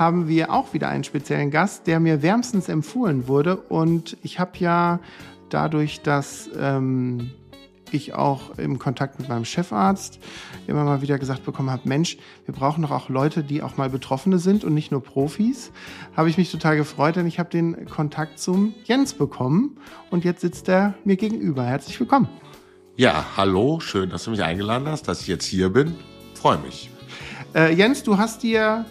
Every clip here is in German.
haben wir auch wieder einen speziellen Gast, der mir wärmstens empfohlen wurde. Und ich habe ja dadurch, dass ähm, ich auch im Kontakt mit meinem Chefarzt immer mal wieder gesagt bekommen habe, Mensch, wir brauchen doch auch Leute, die auch mal Betroffene sind und nicht nur Profis, habe ich mich total gefreut, denn ich habe den Kontakt zum Jens bekommen und jetzt sitzt er mir gegenüber. Herzlich willkommen. Ja, hallo, schön, dass du mich eingeladen hast, dass ich jetzt hier bin. Freue mich. Äh, Jens, du hast dir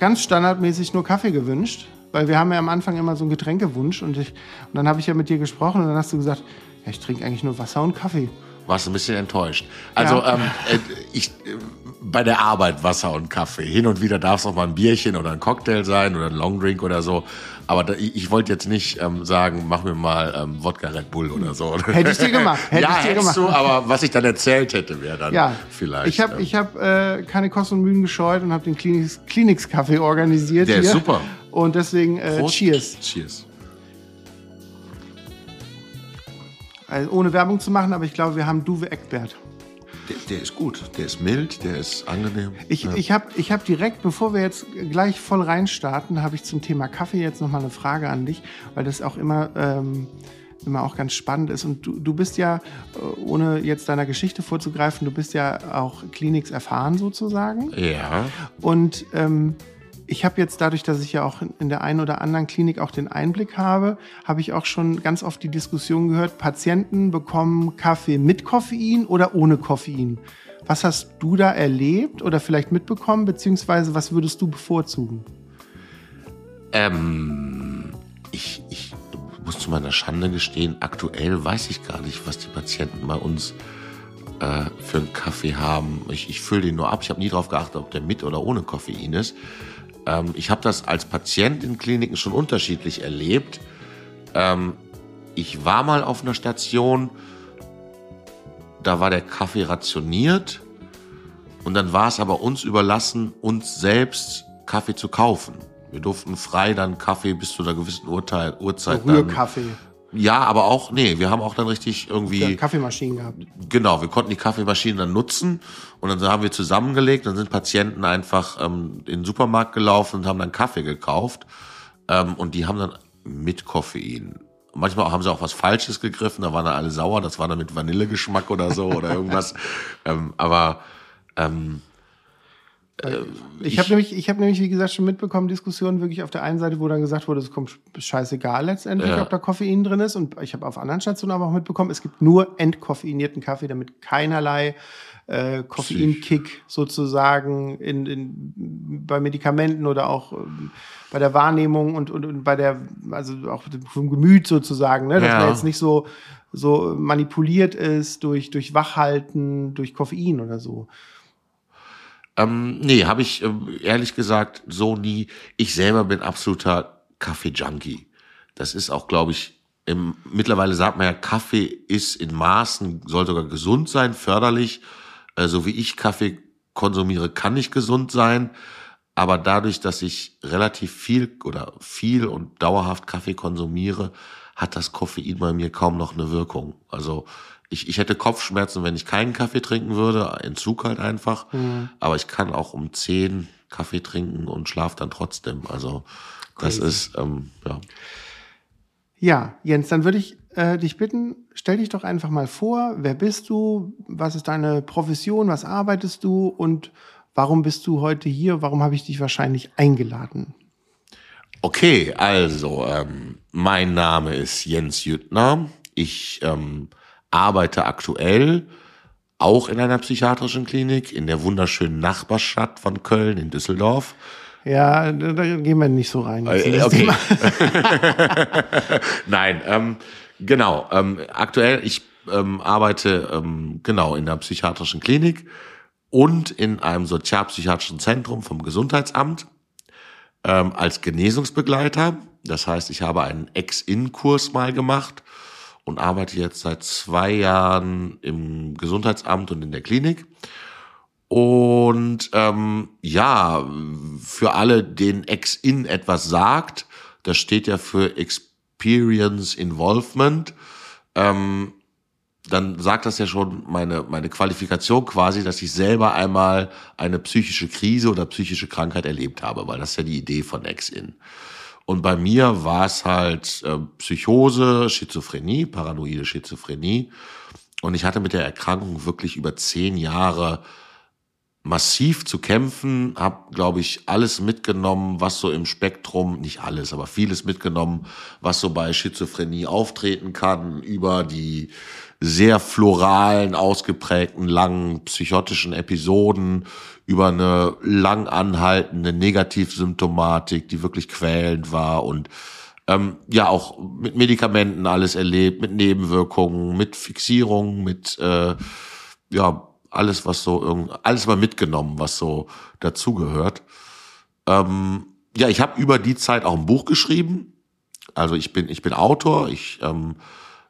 ganz standardmäßig nur Kaffee gewünscht, weil wir haben ja am Anfang immer so einen Getränkewunsch und, ich, und dann habe ich ja mit dir gesprochen und dann hast du gesagt, ja, ich trinke eigentlich nur Wasser und Kaffee. Warst ein bisschen enttäuscht. Also ja. ähm, äh, ich äh, bei der Arbeit Wasser und Kaffee. Hin und wieder darf es auch mal ein Bierchen oder ein Cocktail sein oder ein Longdrink oder so. Aber da, ich, ich wollte jetzt nicht ähm, sagen, mach mir mal ähm, Wodka Red Bull oder so. Hätte ich dir gemacht. Hätte ja, ich dir gemacht. du, aber was ich dann erzählt hätte, wäre dann ja. vielleicht. Ich habe ähm, ich hab, äh, keine Kosten und Mühen gescheut und habe den Kliniks, Kliniks Kaffee organisiert. Der hier. ist super. Und deswegen äh, Cheers. Cheers. Also ohne Werbung zu machen, aber ich glaube, wir haben Duwe Eckbert. Der, der, ist gut, der ist mild, der ist angenehm. Ich, ja. ich habe ich hab direkt, bevor wir jetzt gleich voll reinstarten, habe ich zum Thema Kaffee jetzt nochmal eine Frage an dich, weil das auch immer, ähm, immer auch ganz spannend ist. Und du, du bist ja, äh, ohne jetzt deiner Geschichte vorzugreifen, du bist ja auch Kliniks erfahren sozusagen. Ja. Und ähm, ich habe jetzt dadurch, dass ich ja auch in der einen oder anderen Klinik auch den Einblick habe, habe ich auch schon ganz oft die Diskussion gehört, Patienten bekommen Kaffee mit Koffein oder ohne Koffein. Was hast du da erlebt oder vielleicht mitbekommen, beziehungsweise was würdest du bevorzugen? Ähm, ich, ich muss zu meiner Schande gestehen, aktuell weiß ich gar nicht, was die Patienten bei uns äh, für einen Kaffee haben. Ich, ich fülle den nur ab. Ich habe nie darauf geachtet, ob der mit oder ohne Koffein ist. Ähm, ich habe das als Patient in Kliniken schon unterschiedlich erlebt. Ähm, ich war mal auf einer Station, da war der Kaffee rationiert und dann war es aber uns überlassen, uns selbst Kaffee zu kaufen. Wir durften frei dann Kaffee bis zu einer gewissen Urteil, Uhrzeit. Rührkaffee. Ja, aber auch, nee, wir haben auch dann richtig irgendwie. Ja, Kaffeemaschinen gehabt. Genau, wir konnten die Kaffeemaschinen dann nutzen und dann haben wir zusammengelegt, dann sind Patienten einfach ähm, in den Supermarkt gelaufen und haben dann Kaffee gekauft. Ähm, und die haben dann mit Koffein. Manchmal haben sie auch was Falsches gegriffen, da waren dann alle sauer, das war dann mit Vanillegeschmack oder so oder irgendwas. ähm, aber ähm, äh, ich habe nämlich, ich habe nämlich, wie gesagt, schon mitbekommen, Diskussionen wirklich auf der einen Seite, wo dann gesagt wurde, es kommt scheißegal letztendlich, ja. ob da Koffein drin ist. Und ich habe auf anderen Stationen aber auch mitbekommen, es gibt nur entkoffeinierten Kaffee, damit keinerlei äh, Koffeinkick sozusagen in, in, bei Medikamenten oder auch ähm, bei der Wahrnehmung und, und, und bei der, also auch vom Gemüt sozusagen, ne? dass ja. man jetzt nicht so, so manipuliert ist durch, durch Wachhalten, durch Koffein oder so. Ähm, nee, habe ich äh, ehrlich gesagt so nie. Ich selber bin absoluter Kaffee-Junkie. Das ist auch, glaube ich, im, mittlerweile sagt man ja, Kaffee ist in Maßen, soll sogar gesund sein, förderlich. Äh, so wie ich Kaffee konsumiere, kann nicht gesund sein. Aber dadurch, dass ich relativ viel oder viel und dauerhaft Kaffee konsumiere, hat das Koffein bei mir kaum noch eine Wirkung. Also ich, ich hätte Kopfschmerzen, wenn ich keinen Kaffee trinken würde, Entzug halt einfach. Mhm. Aber ich kann auch um zehn Kaffee trinken und schlaf dann trotzdem. Also das Crazy. ist, ähm, ja. Ja, Jens, dann würde ich äh, dich bitten, stell dich doch einfach mal vor, wer bist du, was ist deine Profession, was arbeitest du und warum bist du heute hier, warum habe ich dich wahrscheinlich eingeladen? Okay, also ähm, mein Name ist Jens Jüttner. Ich ähm, arbeite aktuell auch in einer psychiatrischen Klinik in der wunderschönen Nachbarstadt von Köln in Düsseldorf. Ja, da gehen wir nicht so rein. Äh, okay. Nein, ähm, genau. Ähm, aktuell, ich ähm, arbeite ähm, genau in der psychiatrischen Klinik und in einem sozialpsychiatrischen Zentrum vom Gesundheitsamt. ähm, als Genesungsbegleiter. Das heißt, ich habe einen Ex-In-Kurs mal gemacht und arbeite jetzt seit zwei Jahren im Gesundheitsamt und in der Klinik. Und ähm, ja, für alle, denen Ex-In etwas sagt, das steht ja für Experience Involvement. Ähm, dann sagt das ja schon meine, meine Qualifikation quasi, dass ich selber einmal eine psychische Krise oder psychische Krankheit erlebt habe, weil das ist ja die Idee von Ex-In. Und bei mir war es halt äh, Psychose, Schizophrenie, paranoide Schizophrenie. Und ich hatte mit der Erkrankung wirklich über zehn Jahre massiv zu kämpfen, habe, glaube ich, alles mitgenommen, was so im Spektrum, nicht alles, aber vieles mitgenommen, was so bei Schizophrenie auftreten kann, über die sehr floralen, ausgeprägten, langen psychotischen Episoden, über eine lang anhaltende Negativsymptomatik, die wirklich quälend war und ähm, ja auch mit Medikamenten alles erlebt, mit Nebenwirkungen, mit Fixierungen, mit äh, ja alles, was so irgend, alles mal mitgenommen, was so dazugehört. Ähm, ja, ich habe über die Zeit auch ein Buch geschrieben. Also ich bin, ich bin Autor, ich ähm,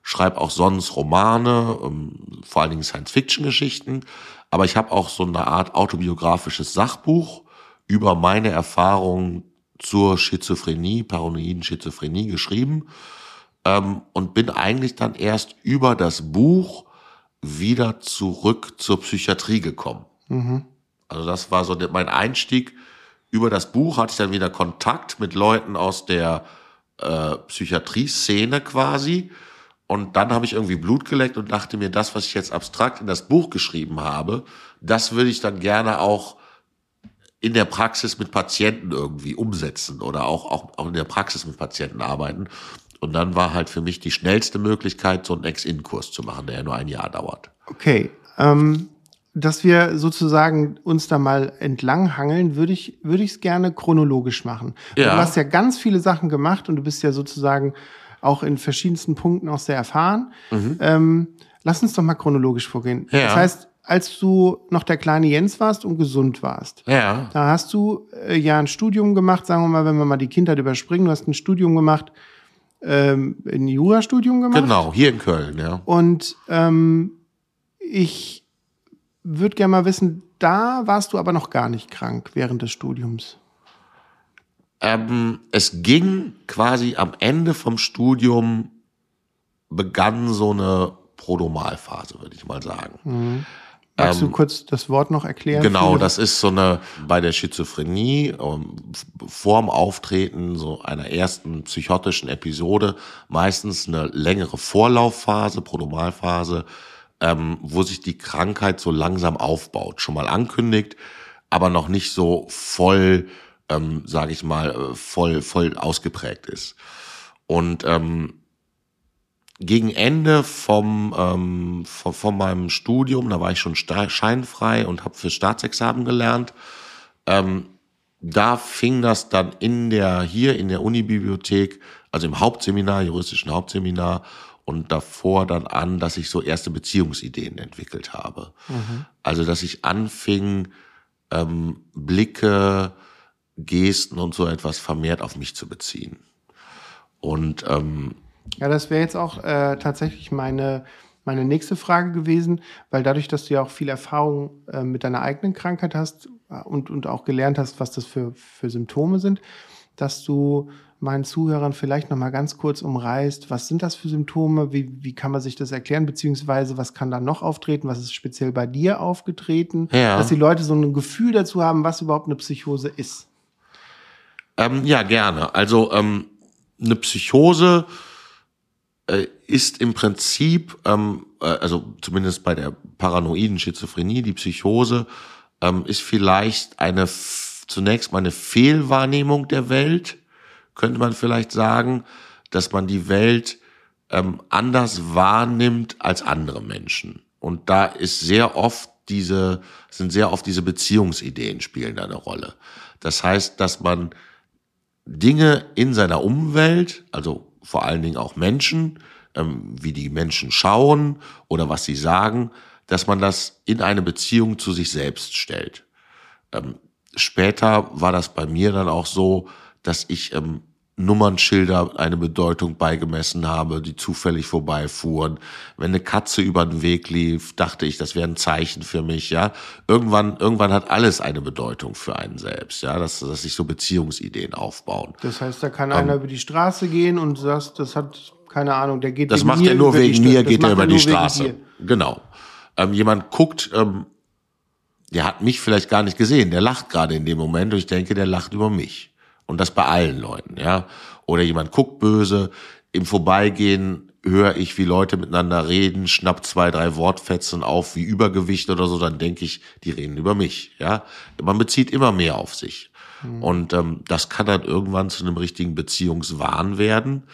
schreibe auch sonst Romane, ähm, vor allen Dingen Science-Fiction-Geschichten. Aber ich habe auch so eine Art autobiografisches Sachbuch über meine Erfahrungen zur Schizophrenie, paranoiden Schizophrenie geschrieben ähm, und bin eigentlich dann erst über das Buch wieder zurück zur Psychiatrie gekommen. Mhm. Also das war so mein Einstieg. Über das Buch hatte ich dann wieder Kontakt mit Leuten aus der äh, Psychiatrie-Szene quasi. Und dann habe ich irgendwie Blut geleckt und dachte mir, das, was ich jetzt abstrakt in das Buch geschrieben habe, das würde ich dann gerne auch in der Praxis mit Patienten irgendwie umsetzen oder auch, auch, auch in der Praxis mit Patienten arbeiten. Und dann war halt für mich die schnellste Möglichkeit, so einen Ex-In-Kurs zu machen, der ja nur ein Jahr dauert. Okay. Ähm, dass wir sozusagen uns da mal entlang hangeln, würde ich würde ich es gerne chronologisch machen. Ja. Du hast ja ganz viele Sachen gemacht und du bist ja sozusagen auch in verschiedensten Punkten auch sehr erfahren. Mhm. Ähm, lass uns doch mal chronologisch vorgehen. Ja. Das heißt, als du noch der kleine Jens warst und gesund warst, ja. da hast du äh, ja ein Studium gemacht, sagen wir mal, wenn wir mal die Kindheit überspringen, du hast ein Studium gemacht ähm, ein Jurastudium gemacht. Genau, hier in Köln, ja. Und ähm, ich würde gerne mal wissen, da warst du aber noch gar nicht krank während des Studiums. Ähm, es ging quasi am Ende vom Studium begann so eine Prodomalphase, würde ich mal sagen. Mhm. Magst du ähm, kurz das Wort noch erklären? Genau, das ist so eine bei der Schizophrenie ähm, vorm Auftreten so einer ersten psychotischen Episode meistens eine längere Vorlaufphase, Prodomalphase, ähm, wo sich die Krankheit so langsam aufbaut, schon mal ankündigt, aber noch nicht so voll, ähm, sage ich mal, äh, voll voll ausgeprägt ist. Und ähm, gegen Ende vom, ähm, von, von meinem Studium, da war ich schon scheinfrei und habe für Staatsexamen gelernt. Ähm, da fing das dann in der hier in der Unibibliothek, also im Hauptseminar, juristischen Hauptseminar und davor dann an, dass ich so erste Beziehungsideen entwickelt habe. Mhm. Also dass ich anfing, ähm, Blicke, Gesten und so etwas vermehrt auf mich zu beziehen. Und ähm, ja, das wäre jetzt auch äh, tatsächlich meine, meine nächste Frage gewesen, weil dadurch, dass du ja auch viel Erfahrung äh, mit deiner eigenen Krankheit hast äh, und, und auch gelernt hast, was das für, für Symptome sind, dass du meinen Zuhörern vielleicht noch mal ganz kurz umreißt, was sind das für Symptome, wie, wie kann man sich das erklären, beziehungsweise was kann da noch auftreten, was ist speziell bei dir aufgetreten, ja. dass die Leute so ein Gefühl dazu haben, was überhaupt eine Psychose ist. Ähm, ja, gerne. Also ähm, eine Psychose äh, ist im Prinzip, ähm, äh, also zumindest bei der paranoiden Schizophrenie, die Psychose, ähm, ist vielleicht eine zunächst mal eine Fehlwahrnehmung der Welt, könnte man vielleicht sagen, dass man die Welt ähm, anders wahrnimmt als andere Menschen. Und da ist sehr oft diese, sind sehr oft diese Beziehungsideen spielen eine Rolle. Das heißt, dass man Dinge in seiner Umwelt, also vor allen Dingen auch Menschen, ähm, wie die Menschen schauen oder was sie sagen, dass man das in eine Beziehung zu sich selbst stellt. Ähm, später war das bei mir dann auch so, dass ich ähm, Nummernschilder eine Bedeutung beigemessen habe, die zufällig vorbeifuhren. Wenn eine Katze über den Weg lief, dachte ich, das wäre ein Zeichen für mich, ja. Irgendwann, irgendwann hat alles eine Bedeutung für einen selbst, ja, dass, dass sich so Beziehungsideen aufbauen. Das heißt, da kann einer ähm, über die Straße gehen und sagt, das hat, keine Ahnung, der geht Das macht er nur wegen mir, geht er über die Straße. Genau. Ähm, jemand guckt, ähm, der hat mich vielleicht gar nicht gesehen, der lacht gerade in dem Moment und ich denke, der lacht über mich. Und das bei allen Leuten, ja. Oder jemand guckt böse, im Vorbeigehen höre ich, wie Leute miteinander reden, schnapp zwei, drei Wortfetzen auf wie Übergewicht oder so, dann denke ich, die reden über mich, ja. Man bezieht immer mehr auf sich. Mhm. Und ähm, das kann dann irgendwann zu einem richtigen Beziehungswahn werden,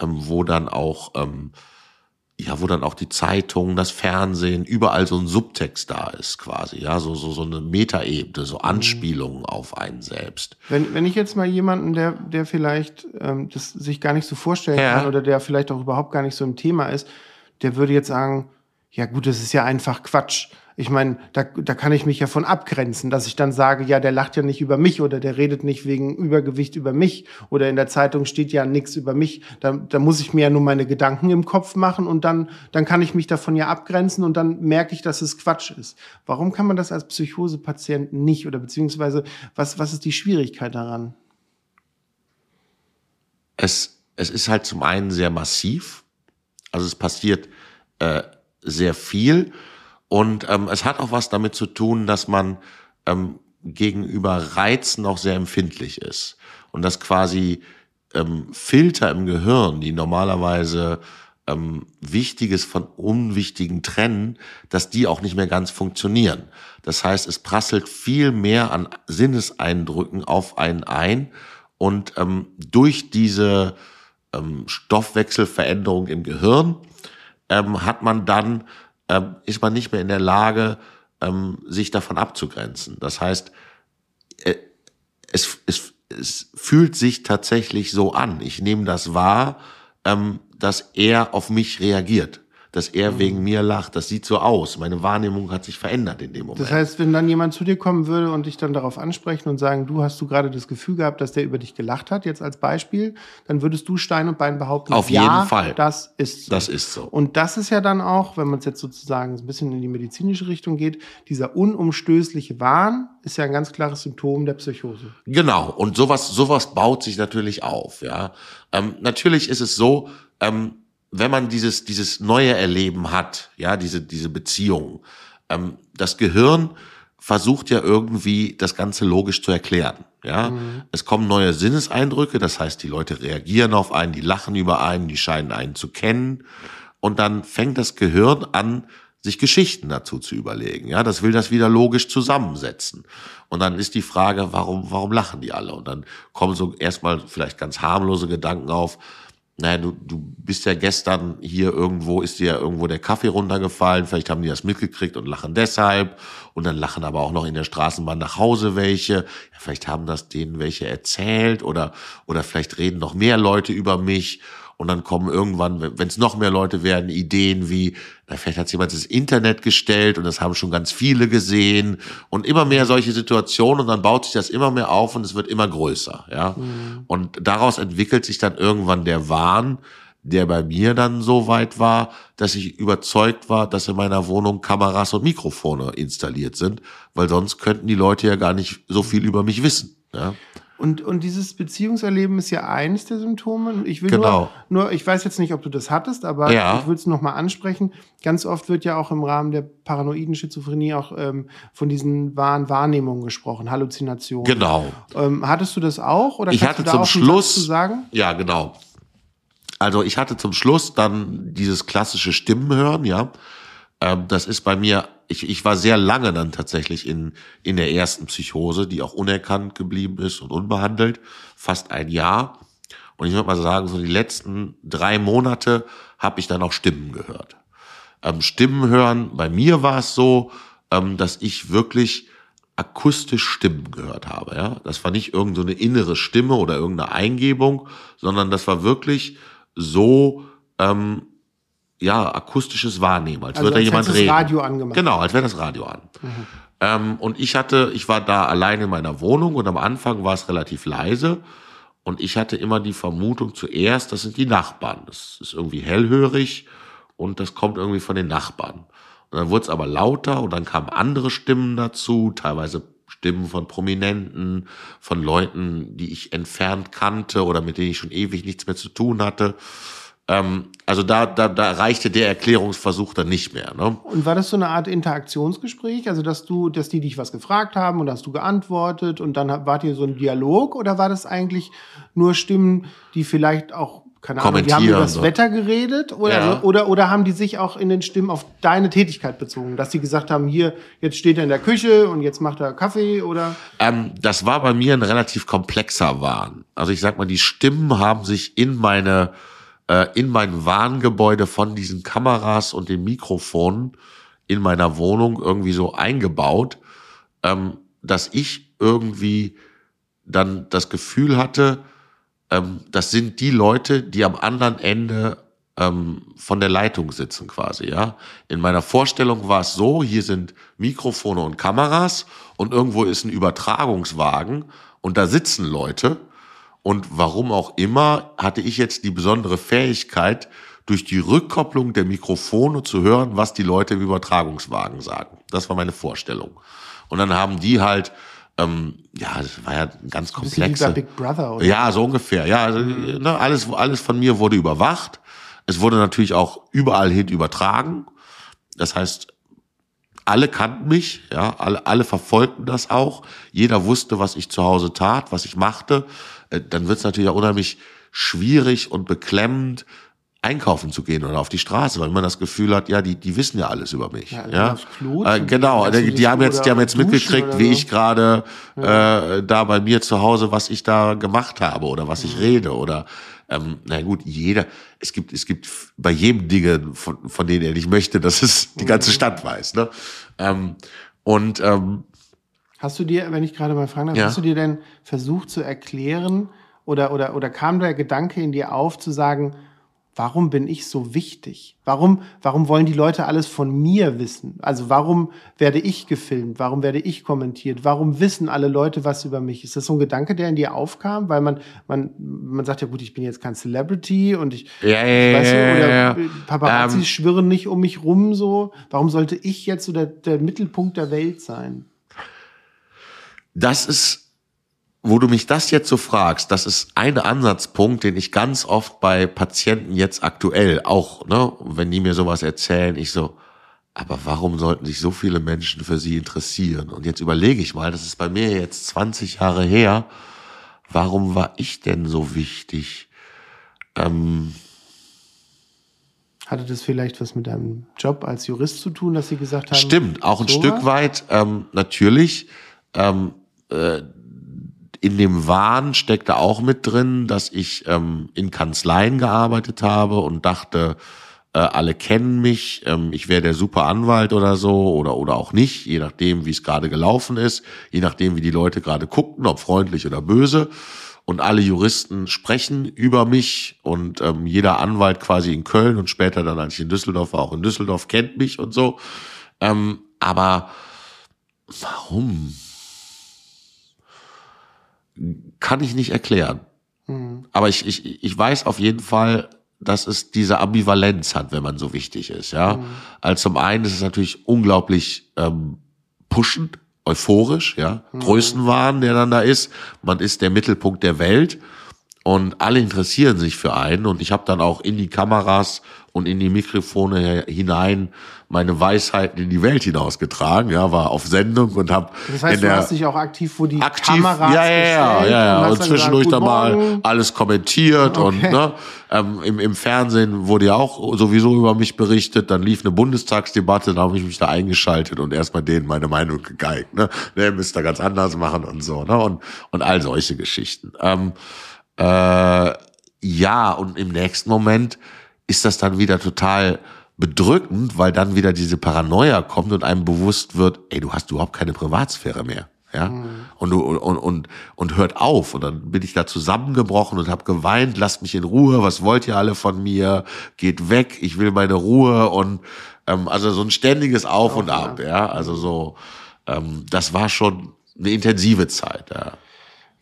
ähm, wo dann auch ähm, ja, wo dann auch die Zeitung, das Fernsehen, überall so ein Subtext da ist quasi, ja, so, so, so eine Metaebene, so mhm. Anspielungen auf einen selbst. Wenn, wenn ich jetzt mal jemanden, der, der vielleicht ähm, das sich gar nicht so vorstellen ja. kann oder der vielleicht auch überhaupt gar nicht so im Thema ist, der würde jetzt sagen, ja gut, das ist ja einfach Quatsch. Ich meine, da, da kann ich mich ja von abgrenzen, dass ich dann sage, ja, der lacht ja nicht über mich oder der redet nicht wegen Übergewicht über mich oder in der Zeitung steht ja nichts über mich. Da, da muss ich mir ja nur meine Gedanken im Kopf machen und dann, dann kann ich mich davon ja abgrenzen und dann merke ich, dass es Quatsch ist. Warum kann man das als Psychosepatient nicht oder beziehungsweise was, was ist die Schwierigkeit daran? Es, es ist halt zum einen sehr massiv, also es passiert äh, sehr viel und ähm, es hat auch was damit zu tun, dass man ähm, gegenüber Reizen auch sehr empfindlich ist. Und dass quasi ähm, Filter im Gehirn, die normalerweise ähm, Wichtiges von Unwichtigen trennen, dass die auch nicht mehr ganz funktionieren. Das heißt, es prasselt viel mehr an Sinneseindrücken auf einen ein und ähm, durch diese ähm, Stoffwechselveränderung im Gehirn ähm, hat man dann ähm, ist man nicht mehr in der Lage, ähm, sich davon abzugrenzen. Das heißt, äh, es, es, es fühlt sich tatsächlich so an. Ich nehme das wahr, ähm, dass er auf mich reagiert dass er mhm. wegen mir lacht. Das sieht so aus. Meine Wahrnehmung hat sich verändert in dem Moment. Das heißt, wenn dann jemand zu dir kommen würde und dich dann darauf ansprechen und sagen, du hast du gerade das Gefühl gehabt, dass der über dich gelacht hat, jetzt als Beispiel, dann würdest du Stein und Bein behaupten, auf ja, jeden Fall. Das ist so. Das ist so. Und das ist ja dann auch, wenn man es jetzt sozusagen ein bisschen in die medizinische Richtung geht, dieser unumstößliche Wahn ist ja ein ganz klares Symptom der Psychose. Genau. Und sowas, sowas baut sich natürlich auf, ja. Ähm, natürlich ist es so, ähm, wenn man dieses, dieses neue Erleben hat, ja, diese, diese Beziehung, ähm, das Gehirn versucht ja irgendwie das Ganze logisch zu erklären. Ja, mhm. es kommen neue Sinneseindrücke, das heißt, die Leute reagieren auf einen, die lachen über einen, die scheinen einen zu kennen. Und dann fängt das Gehirn an, sich Geschichten dazu zu überlegen. Ja, das will das wieder logisch zusammensetzen. Und dann ist die Frage, warum, warum lachen die alle? Und dann kommen so erstmal vielleicht ganz harmlose Gedanken auf naja, du, du bist ja gestern hier irgendwo, ist dir ja irgendwo der Kaffee runtergefallen, vielleicht haben die das mitgekriegt und lachen deshalb. Und dann lachen aber auch noch in der Straßenbahn nach Hause welche. Ja, vielleicht haben das denen welche erzählt oder, oder vielleicht reden noch mehr Leute über mich. Und dann kommen irgendwann, wenn es noch mehr Leute werden, Ideen wie, na, vielleicht hat jemand das Internet gestellt und das haben schon ganz viele gesehen und immer mehr solche Situationen und dann baut sich das immer mehr auf und es wird immer größer, ja. Mhm. Und daraus entwickelt sich dann irgendwann der Wahn, der bei mir dann so weit war, dass ich überzeugt war, dass in meiner Wohnung Kameras und Mikrofone installiert sind, weil sonst könnten die Leute ja gar nicht so viel über mich wissen. Ja? Und, und dieses Beziehungserleben ist ja eines der Symptome. Ich will genau. nur, nur, ich weiß jetzt nicht, ob du das hattest, aber ja. ich will es nochmal ansprechen. Ganz oft wird ja auch im Rahmen der paranoiden Schizophrenie auch ähm, von diesen wahren Wahrnehmungen gesprochen, Halluzinationen. Genau. Ähm, hattest du das auch? Oder ich hatte zum Schluss, zu sagen? Ja, genau. Also ich hatte zum Schluss dann dieses klassische Stimmenhören, ja. Ähm, das ist bei mir ich, ich war sehr lange dann tatsächlich in, in der ersten Psychose, die auch unerkannt geblieben ist und unbehandelt, fast ein Jahr. Und ich würde mal sagen, so die letzten drei Monate habe ich dann auch Stimmen gehört. Ähm, Stimmen hören, bei mir war es so, ähm, dass ich wirklich akustisch Stimmen gehört habe. Ja? Das war nicht irgendeine so innere Stimme oder irgendeine Eingebung, sondern das war wirklich so, ähm, ja, akustisches Wahrnehmen, als also würde da jemand reden. Das Radio angemacht. Genau, als wäre das Radio an. Mhm. Ähm, und ich hatte, ich war da allein in meiner Wohnung und am Anfang war es relativ leise. Und ich hatte immer die Vermutung zuerst, das sind die Nachbarn. Das ist irgendwie hellhörig und das kommt irgendwie von den Nachbarn. Und dann wurde es aber lauter und dann kamen andere Stimmen dazu, teilweise Stimmen von Prominenten, von Leuten, die ich entfernt kannte oder mit denen ich schon ewig nichts mehr zu tun hatte. Ähm, also da, da, da reichte der Erklärungsversuch dann nicht mehr. Ne? Und war das so eine Art Interaktionsgespräch? Also, dass du, dass die dich was gefragt haben und hast du geantwortet und dann wart ihr so ein Dialog oder war das eigentlich nur Stimmen, die vielleicht auch keine Ahnung, die haben über das so. Wetter geredet oder, ja. oder, oder haben die sich auch in den Stimmen auf deine Tätigkeit bezogen, dass die gesagt haben, hier, jetzt steht er in der Küche und jetzt macht er Kaffee oder? Ähm, das war bei mir ein relativ komplexer Wahn. Also ich sag mal, die Stimmen haben sich in meine äh, in mein Warngebäude von diesen Kameras und den Mikrofonen in meiner Wohnung irgendwie so eingebaut, ähm, dass ich irgendwie dann das Gefühl hatte, ähm, das sind die Leute, die am anderen Ende ähm, von der Leitung sitzen quasi, ja. In meiner Vorstellung war es so, hier sind Mikrofone und Kameras und irgendwo ist ein Übertragungswagen und da sitzen Leute und warum auch immer hatte ich jetzt die besondere Fähigkeit, durch die Rückkopplung der Mikrofone zu hören, was die Leute im Übertragungswagen sagen. Das war meine Vorstellung. Und dann haben die halt, ähm, ja, das war ja ein ganz komplexe. Big Brother, oder? Ja, so ungefähr. Ja, also, ne, alles, alles von mir wurde überwacht. Es wurde natürlich auch überall hin übertragen. Das heißt, alle kannten mich, ja, alle, alle verfolgten das auch. Jeder wusste, was ich zu Hause tat, was ich machte. Äh, dann wird es natürlich auch unheimlich schwierig und beklemmend, einkaufen zu gehen oder auf die Straße, weil man das Gefühl hat, ja, die, die wissen ja alles über mich. Ja, ja? Klo, äh, genau, die, die haben jetzt, die haben jetzt mitgekriegt, wie ich gerade ja. äh, da bei mir zu Hause, was ich da gemacht habe oder was ich rede oder ähm, na gut, jeder, es gibt, es gibt bei jedem Dinge, von, von denen er nicht möchte, dass es die ganze Stadt weiß. Ne? Ähm, und ähm, Hast du dir, wenn ich gerade mal fragen darf, ja. hast du dir denn versucht zu erklären oder, oder, oder kam der Gedanke in dir auf zu sagen, warum bin ich so wichtig? Warum, warum wollen die Leute alles von mir wissen? Also warum werde ich gefilmt? Warum werde ich kommentiert? Warum wissen alle Leute was über mich? Ist das so ein Gedanke, der in dir aufkam? Weil man, man, man sagt ja gut, ich bin jetzt kein Celebrity und ich, ja, ich weiß ja, oder ja, Paparazzi ähm, schwirren nicht um mich rum so. Warum sollte ich jetzt so der, der Mittelpunkt der Welt sein? Das ist, wo du mich das jetzt so fragst, das ist ein Ansatzpunkt, den ich ganz oft bei Patienten jetzt aktuell auch, ne, wenn die mir sowas erzählen, ich so, aber warum sollten sich so viele Menschen für sie interessieren? Und jetzt überlege ich mal, das ist bei mir jetzt 20 Jahre her, warum war ich denn so wichtig? Ähm, hatte das vielleicht was mit deinem Job als Jurist zu tun, dass sie gesagt haben? Stimmt, auch ein so Stück weit, ähm, natürlich. Ähm, äh, in dem Wahn steckte auch mit drin, dass ich ähm, in Kanzleien gearbeitet habe und dachte, äh, alle kennen mich, ähm, ich wäre der super Anwalt oder so oder oder auch nicht, je nachdem, wie es gerade gelaufen ist, je nachdem, wie die Leute gerade guckten, ob freundlich oder böse. Und alle Juristen sprechen über mich und ähm, jeder Anwalt quasi in Köln und später dann, als ich in Düsseldorf war, auch in Düsseldorf kennt mich und so. Ähm, aber warum? Kann ich nicht erklären. Mhm. Aber ich, ich, ich weiß auf jeden Fall, dass es diese Ambivalenz hat, wenn man so wichtig ist. Ja, mhm. also zum einen ist es natürlich unglaublich ähm, pushend, euphorisch, ja, mhm. Größenwahn, der dann da ist. Man ist der Mittelpunkt der Welt und alle interessieren sich für einen. Und ich habe dann auch in die Kameras und in die Mikrofone hinein meine Weisheiten in die Welt hinausgetragen, ja, war auf Sendung und habe Das heißt, du hast dich auch aktiv vor die aktiv, Kameras ja, ja, ja, ja, ja, und, und zwischendurch dann mal alles kommentiert okay. und ne, ähm, im, im Fernsehen wurde ja auch sowieso über mich berichtet, dann lief eine Bundestagsdebatte, da habe ich mich da eingeschaltet und erstmal denen meine Meinung gegeigt, ne, ne, müsst ihr ganz anders machen und so, ne, und und all solche Geschichten. Ähm, äh, ja, und im nächsten Moment ist das dann wieder total bedrückend, weil dann wieder diese Paranoia kommt und einem bewusst wird, ey, du hast überhaupt keine Privatsphäre mehr. Ja, mhm. und, du, und, und, und hört auf. Und dann bin ich da zusammengebrochen und habe geweint, lasst mich in Ruhe, was wollt ihr alle von mir? Geht weg, ich will meine Ruhe und ähm, also so ein ständiges Auf und Ab, ja. Also so, ähm, das war schon eine intensive Zeit. Ja,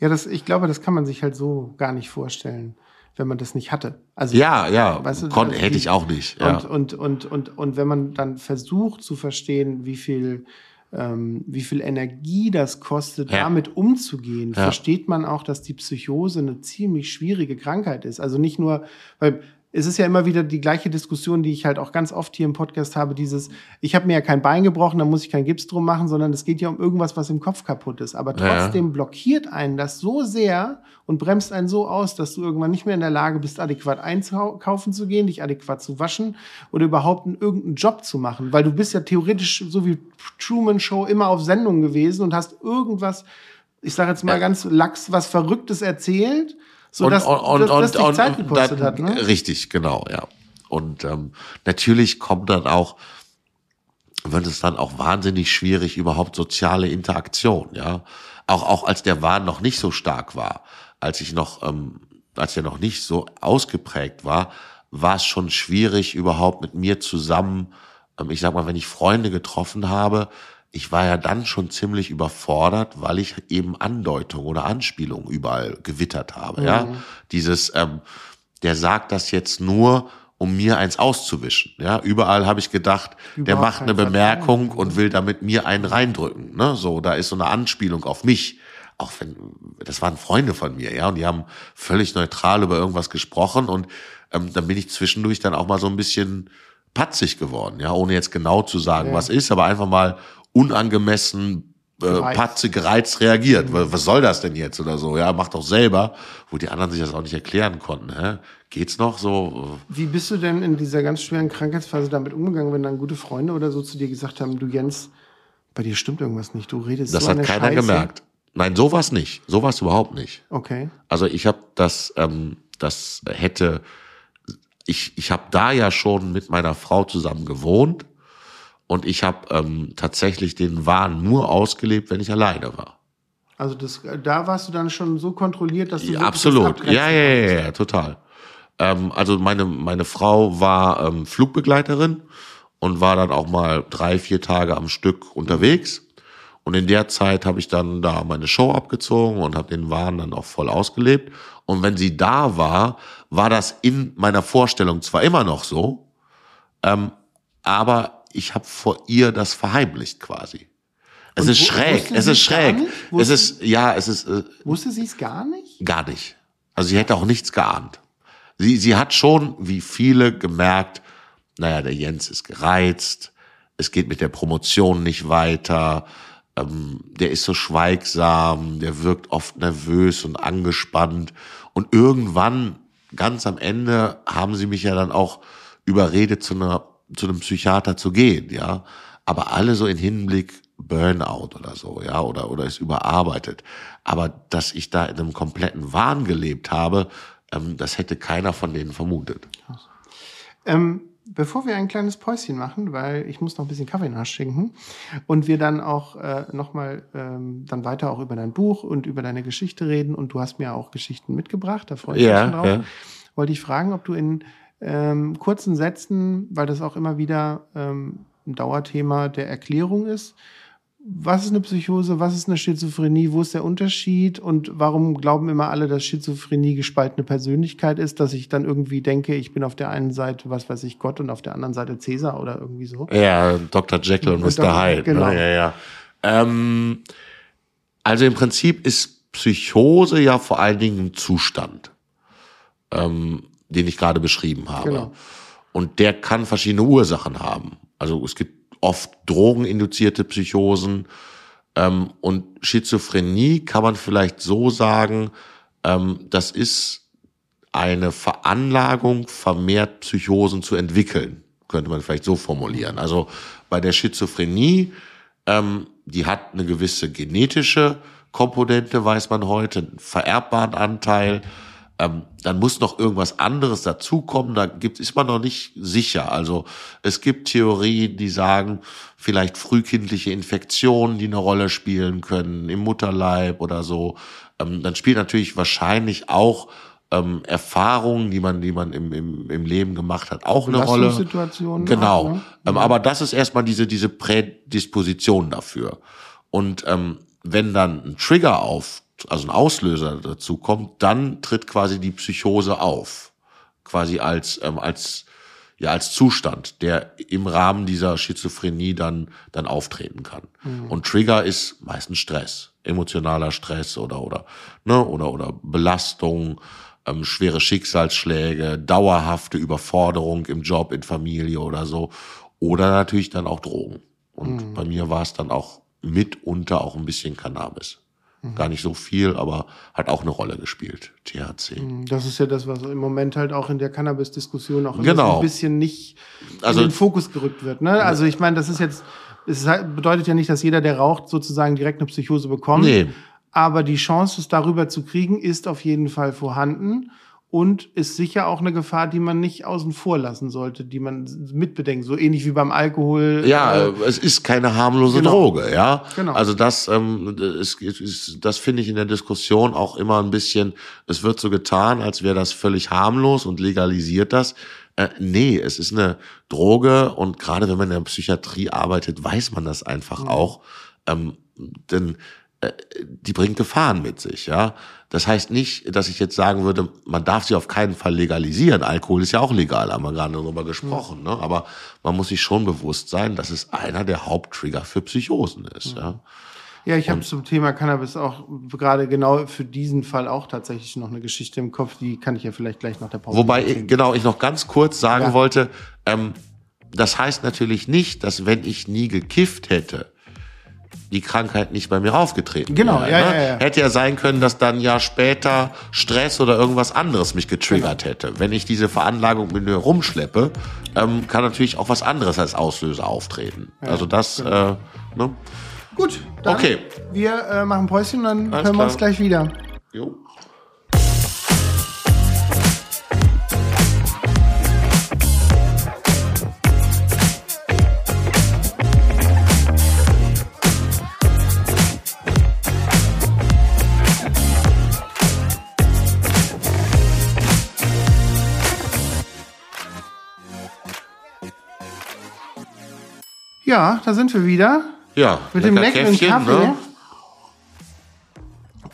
ja das, ich glaube, das kann man sich halt so gar nicht vorstellen wenn man das nicht hatte. Also ja, ja, weißt du, Kon hätte ich auch nicht. Ja. Und, und, und, und, und wenn man dann versucht zu verstehen, wie viel ähm, wie viel Energie das kostet, ja. damit umzugehen, ja. versteht man auch, dass die Psychose eine ziemlich schwierige Krankheit ist. Also nicht nur, weil es ist ja immer wieder die gleiche Diskussion, die ich halt auch ganz oft hier im Podcast habe, dieses, ich habe mir ja kein Bein gebrochen, da muss ich keinen Gips drum machen, sondern es geht ja um irgendwas, was im Kopf kaputt ist. Aber trotzdem ja. blockiert einen das so sehr und bremst einen so aus, dass du irgendwann nicht mehr in der Lage bist, adäquat einkaufen zu gehen, dich adäquat zu waschen oder überhaupt einen, irgendeinen Job zu machen. Weil du bist ja theoretisch, so wie Truman Show, immer auf Sendung gewesen und hast irgendwas, ich sage jetzt mal ja. ganz lax, was Verrücktes erzählt so dass, und, und, dass, dass und, Zeit gekostet hat, ne? Richtig, genau, ja. Und ähm, natürlich kommt dann auch, wird es dann auch wahnsinnig schwierig, überhaupt soziale Interaktion, ja. Auch, auch als der Wahn noch nicht so stark war, als ich noch, ähm, als er noch nicht so ausgeprägt war, war es schon schwierig, überhaupt mit mir zusammen, ähm, ich sag mal, wenn ich Freunde getroffen habe, ich war ja dann schon ziemlich überfordert, weil ich eben Andeutung oder Anspielung überall gewittert habe. Mhm. Ja, dieses, ähm, der sagt das jetzt nur, um mir eins auszuwischen. Ja, überall habe ich gedacht, Überhaupt der macht eine Bemerkung und will damit mir einen reindrücken. Ne, so, da ist so eine Anspielung auf mich. Auch wenn, das waren Freunde von mir, ja, und die haben völlig neutral über irgendwas gesprochen und ähm, dann bin ich zwischendurch dann auch mal so ein bisschen patzig geworden, ja, ohne jetzt genau zu sagen, ja. was ist, aber einfach mal unangemessen äh, patze gereizt reagiert. Mhm. Was soll das denn jetzt oder so? Ja, mach doch selber, wo die anderen sich das auch nicht erklären konnten. Hä? Geht's noch so? Wie bist du denn in dieser ganz schweren Krankheitsphase damit umgegangen, wenn dann gute Freunde oder so zu dir gesagt haben, du Jens, bei dir stimmt irgendwas nicht, du redest Das so hat keiner Scheiße. gemerkt. Nein, sowas nicht. Sowas überhaupt nicht. Okay. Also ich habe das, ähm, das hätte, ich, ich habe da ja schon mit meiner Frau zusammen gewohnt und ich habe ähm, tatsächlich den Wahn nur ausgelebt, wenn ich alleine war. Also das, da warst du dann schon so kontrolliert, dass du ja, absolut, ja, ja, ja, ja, total. Ähm, also meine meine Frau war ähm, Flugbegleiterin und war dann auch mal drei vier Tage am Stück unterwegs. Und in der Zeit habe ich dann da meine Show abgezogen und habe den Wahn dann auch voll ausgelebt. Und wenn sie da war, war das in meiner Vorstellung zwar immer noch so, ähm, aber ich habe vor ihr das verheimlicht quasi. Es Und ist schräg, es ist schräg. Es ist, ja, es ist. Äh, wusste sie es gar nicht? Gar nicht. Also sie hätte auch nichts geahnt. Sie, sie hat schon, wie viele, gemerkt, naja, der Jens ist gereizt, es geht mit der Promotion nicht weiter, ähm, der ist so schweigsam, der wirkt oft nervös und angespannt. Und irgendwann, ganz am Ende, haben sie mich ja dann auch überredet zu einer zu einem Psychiater zu gehen, ja. Aber alle so in Hinblick Burnout oder so, ja, oder, oder ist überarbeitet. Aber dass ich da in einem kompletten Wahn gelebt habe, ähm, das hätte keiner von denen vermutet. Ähm, bevor wir ein kleines Päuschen machen, weil ich muss noch ein bisschen Kaffee nachschenken und wir dann auch äh, nochmal ähm, dann weiter auch über dein Buch und über deine Geschichte reden und du hast mir auch Geschichten mitgebracht, da freue ich ja, mich schon drauf. Ja. Wollte ich fragen, ob du in ähm, kurzen Sätzen, weil das auch immer wieder ähm, ein Dauerthema der Erklärung ist. Was ist eine Psychose? Was ist eine Schizophrenie? Wo ist der Unterschied? Und warum glauben immer alle, dass Schizophrenie gespaltene Persönlichkeit ist? Dass ich dann irgendwie denke, ich bin auf der einen Seite, was weiß ich, Gott und auf der anderen Seite Cäsar oder irgendwie so? Ja, Dr. Jekyll und, und Mr. Hyde. Ne? Genau. Ne? Ja, ja. Ähm, also im Prinzip ist Psychose ja vor allen Dingen ein Zustand. Ähm, den ich gerade beschrieben habe. Genau. Und der kann verschiedene Ursachen haben. Also es gibt oft drogeninduzierte Psychosen. Ähm, und Schizophrenie kann man vielleicht so sagen, ähm, das ist eine Veranlagung, vermehrt Psychosen zu entwickeln, könnte man vielleicht so formulieren. Also bei der Schizophrenie, ähm, die hat eine gewisse genetische Komponente, weiß man heute, einen vererbbaren Anteil. Ähm, dann muss noch irgendwas anderes dazukommen. Da gibt, ist man noch nicht sicher. Also es gibt Theorien, die sagen, vielleicht frühkindliche Infektionen, die eine Rolle spielen können im Mutterleib oder so. Ähm, dann spielt natürlich wahrscheinlich auch ähm, Erfahrungen, die man, die man im, im, im Leben gemacht hat, auch eine Rolle. Genau. Auch, ne? ähm, aber das ist erstmal diese, diese Prädisposition dafür. Und ähm, wenn dann ein Trigger auf, also ein Auslöser dazu kommt, dann tritt quasi die Psychose auf. Quasi als, ähm, als, ja, als Zustand, der im Rahmen dieser Schizophrenie dann, dann auftreten kann. Mhm. Und Trigger ist meistens Stress, emotionaler Stress oder, oder, ne, oder, oder Belastung, ähm, schwere Schicksalsschläge, dauerhafte Überforderung im Job, in Familie oder so. Oder natürlich dann auch Drogen. Und mhm. bei mir war es dann auch mitunter auch ein bisschen Cannabis. Mhm. Gar nicht so viel, aber hat auch eine Rolle gespielt, THC. Mhm. Das ist ja das, was im Moment halt auch in der Cannabis-Diskussion auch genau. ein bisschen nicht also, in den Fokus gerückt wird. Ne? Also ich meine, das ist jetzt, es bedeutet ja nicht, dass jeder, der raucht, sozusagen direkt eine Psychose bekommt. Nee. Aber die Chance, es darüber zu kriegen, ist auf jeden Fall vorhanden und ist sicher auch eine Gefahr, die man nicht außen vor lassen sollte, die man mitbedenkt, so ähnlich wie beim Alkohol. Ja, äh, es ist keine harmlose genau. Droge, ja. Genau. Also das, ähm, ist, ist, das finde ich in der Diskussion auch immer ein bisschen. Es wird so getan, als wäre das völlig harmlos und legalisiert das. Äh, nee, es ist eine Droge und gerade wenn man in der Psychiatrie arbeitet, weiß man das einfach mhm. auch. Ähm, denn äh, die bringt Gefahren mit sich, ja. Das heißt nicht, dass ich jetzt sagen würde, man darf sie auf keinen Fall legalisieren. Alkohol ist ja auch legal, haben wir gerade darüber gesprochen, ne? Aber man muss sich schon bewusst sein, dass es einer der Haupttrigger für Psychosen ist, ja. Ja, ich habe zum Thema Cannabis auch gerade genau für diesen Fall auch tatsächlich noch eine Geschichte im Kopf, die kann ich ja vielleicht gleich nach der Pause Wobei, erzählen. genau, ich noch ganz kurz sagen ja. wollte, ähm, das heißt natürlich nicht, dass wenn ich nie gekifft hätte, die Krankheit nicht bei mir aufgetreten genau, wäre. Ja, ne? ja, ja. Hätte ja sein können, dass dann ja später Stress oder irgendwas anderes mich getriggert genau. hätte. Wenn ich diese Veranlagung mit mir rumschleppe, ähm, kann natürlich auch was anderes als Auslöser auftreten. Ja, also das, genau. äh, ne? Gut, dann okay. wir äh, machen Päuschen und dann Alles hören wir uns gleich wieder. Jo. Ja, da sind wir wieder. Ja, mit dem leckeren Kaffee. Ne?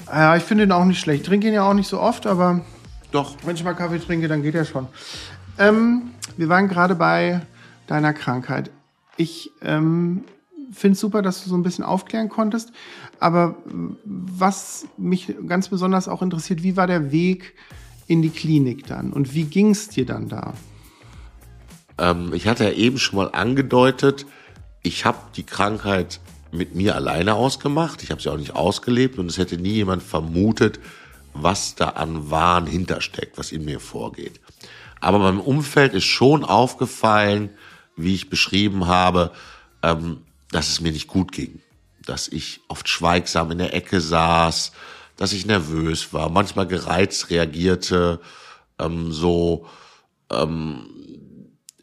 Ja, ich finde ihn auch nicht schlecht. Ich trinke ihn ja auch nicht so oft, aber doch. Wenn ich mal Kaffee trinke, dann geht er schon. Ähm, wir waren gerade bei deiner Krankheit. Ich ähm, finde es super, dass du so ein bisschen aufklären konntest. Aber was mich ganz besonders auch interessiert, wie war der Weg in die Klinik dann? Und wie ging es dir dann da? Ähm, ich hatte ja eben schon mal angedeutet, ich habe die Krankheit mit mir alleine ausgemacht. Ich habe sie auch nicht ausgelebt und es hätte nie jemand vermutet, was da an Wahn hintersteckt, was in mir vorgeht. Aber meinem Umfeld ist schon aufgefallen, wie ich beschrieben habe, ähm, dass es mir nicht gut ging. Dass ich oft schweigsam in der Ecke saß, dass ich nervös war, manchmal gereizt reagierte, ähm, so ähm,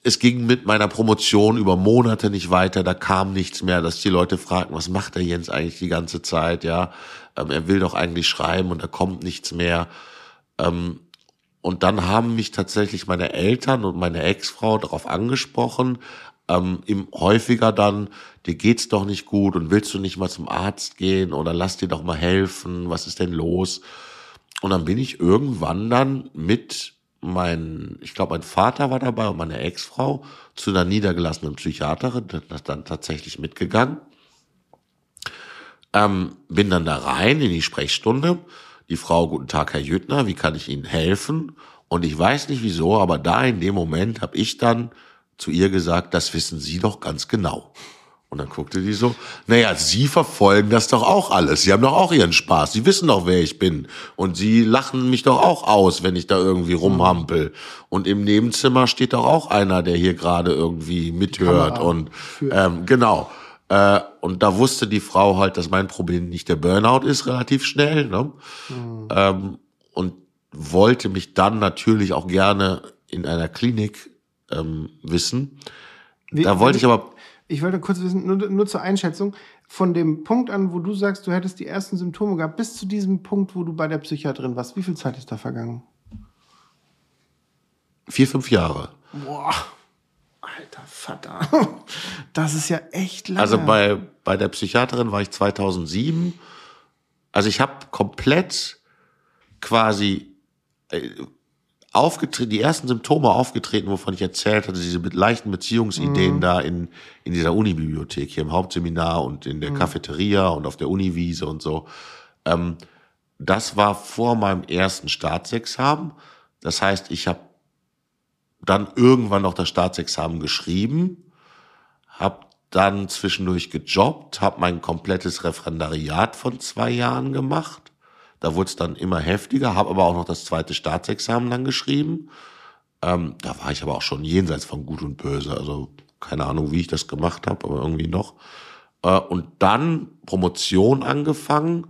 es ging mit meiner Promotion über Monate nicht weiter, da kam nichts mehr, dass die Leute fragten, was macht der Jens eigentlich die ganze Zeit, ja, ähm, er will doch eigentlich schreiben und da kommt nichts mehr. Ähm, und dann haben mich tatsächlich meine Eltern und meine Ex-Frau darauf angesprochen, ähm, im häufiger dann, dir geht's doch nicht gut und willst du nicht mal zum Arzt gehen oder lass dir doch mal helfen, was ist denn los? Und dann bin ich irgendwann dann mit mein, ich glaube, mein Vater war dabei und meine Ex-Frau zu einer niedergelassenen Psychiaterin, das dann tatsächlich mitgegangen. Ähm, bin dann da rein in die Sprechstunde. Die Frau, guten Tag, Herr Jüttner, wie kann ich Ihnen helfen? Und ich weiß nicht wieso, aber da in dem Moment habe ich dann zu ihr gesagt, das wissen Sie doch ganz genau. Und dann guckte die so, naja, Sie verfolgen das doch auch alles. Sie haben doch auch Ihren Spaß. Sie wissen doch, wer ich bin. Und Sie lachen mich doch auch aus, wenn ich da irgendwie rumhampel. Und im Nebenzimmer steht doch auch einer, der hier gerade irgendwie mithört. Und ähm, genau. Äh, und da wusste die Frau halt, dass mein Problem nicht der Burnout ist, relativ schnell. Ne? Mhm. Ähm, und wollte mich dann natürlich auch gerne in einer Klinik ähm, wissen. Wie, da wollte ich aber ich wollte kurz wissen, nur, nur zur Einschätzung, von dem Punkt an, wo du sagst, du hättest die ersten Symptome gehabt, bis zu diesem Punkt, wo du bei der Psychiaterin warst, wie viel Zeit ist da vergangen? Vier, fünf Jahre. Boah, alter Vater. Das ist ja echt lange. Also bei, bei der Psychiaterin war ich 2007. Also ich habe komplett quasi äh, aufgetreten, die ersten Symptome aufgetreten, wovon ich erzählt hatte, diese leichten Beziehungsideen mhm. da in, in dieser Unibibliothek, hier im Hauptseminar und in der mhm. Cafeteria und auf der Uniwiese und so. Ähm, das war vor meinem ersten Staatsexamen. Das heißt, ich habe dann irgendwann noch das Staatsexamen geschrieben, habe dann zwischendurch gejobbt, habe mein komplettes Referendariat von zwei Jahren gemacht. Da wurde es dann immer heftiger, habe aber auch noch das zweite Staatsexamen dann geschrieben. Ähm, da war ich aber auch schon jenseits von Gut und Böse. Also keine Ahnung, wie ich das gemacht habe, aber irgendwie noch. Äh, und dann Promotion angefangen,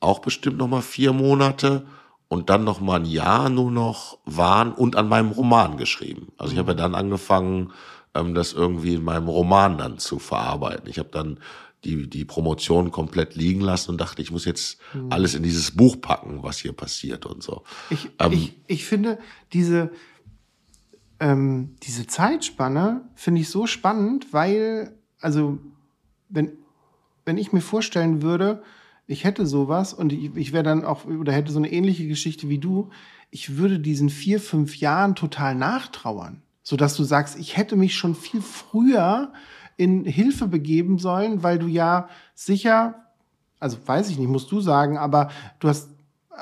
auch bestimmt noch mal vier Monate und dann noch mal ein Jahr nur noch waren und an meinem Roman geschrieben. Also ich habe ja mhm. dann angefangen, ähm, das irgendwie in meinem Roman dann zu verarbeiten. Ich habe dann die, die Promotion komplett liegen lassen und dachte, ich muss jetzt mhm. alles in dieses Buch packen, was hier passiert und so. Ich, ähm, ich, ich finde diese, ähm, diese Zeitspanne finde ich so spannend, weil, also, wenn, wenn ich mir vorstellen würde, ich hätte sowas und ich, ich wäre dann auch oder hätte so eine ähnliche Geschichte wie du, ich würde diesen vier, fünf Jahren total nachtrauern. So dass du sagst, ich hätte mich schon viel früher in Hilfe begeben sollen, weil du ja sicher, also weiß ich nicht, musst du sagen, aber du hast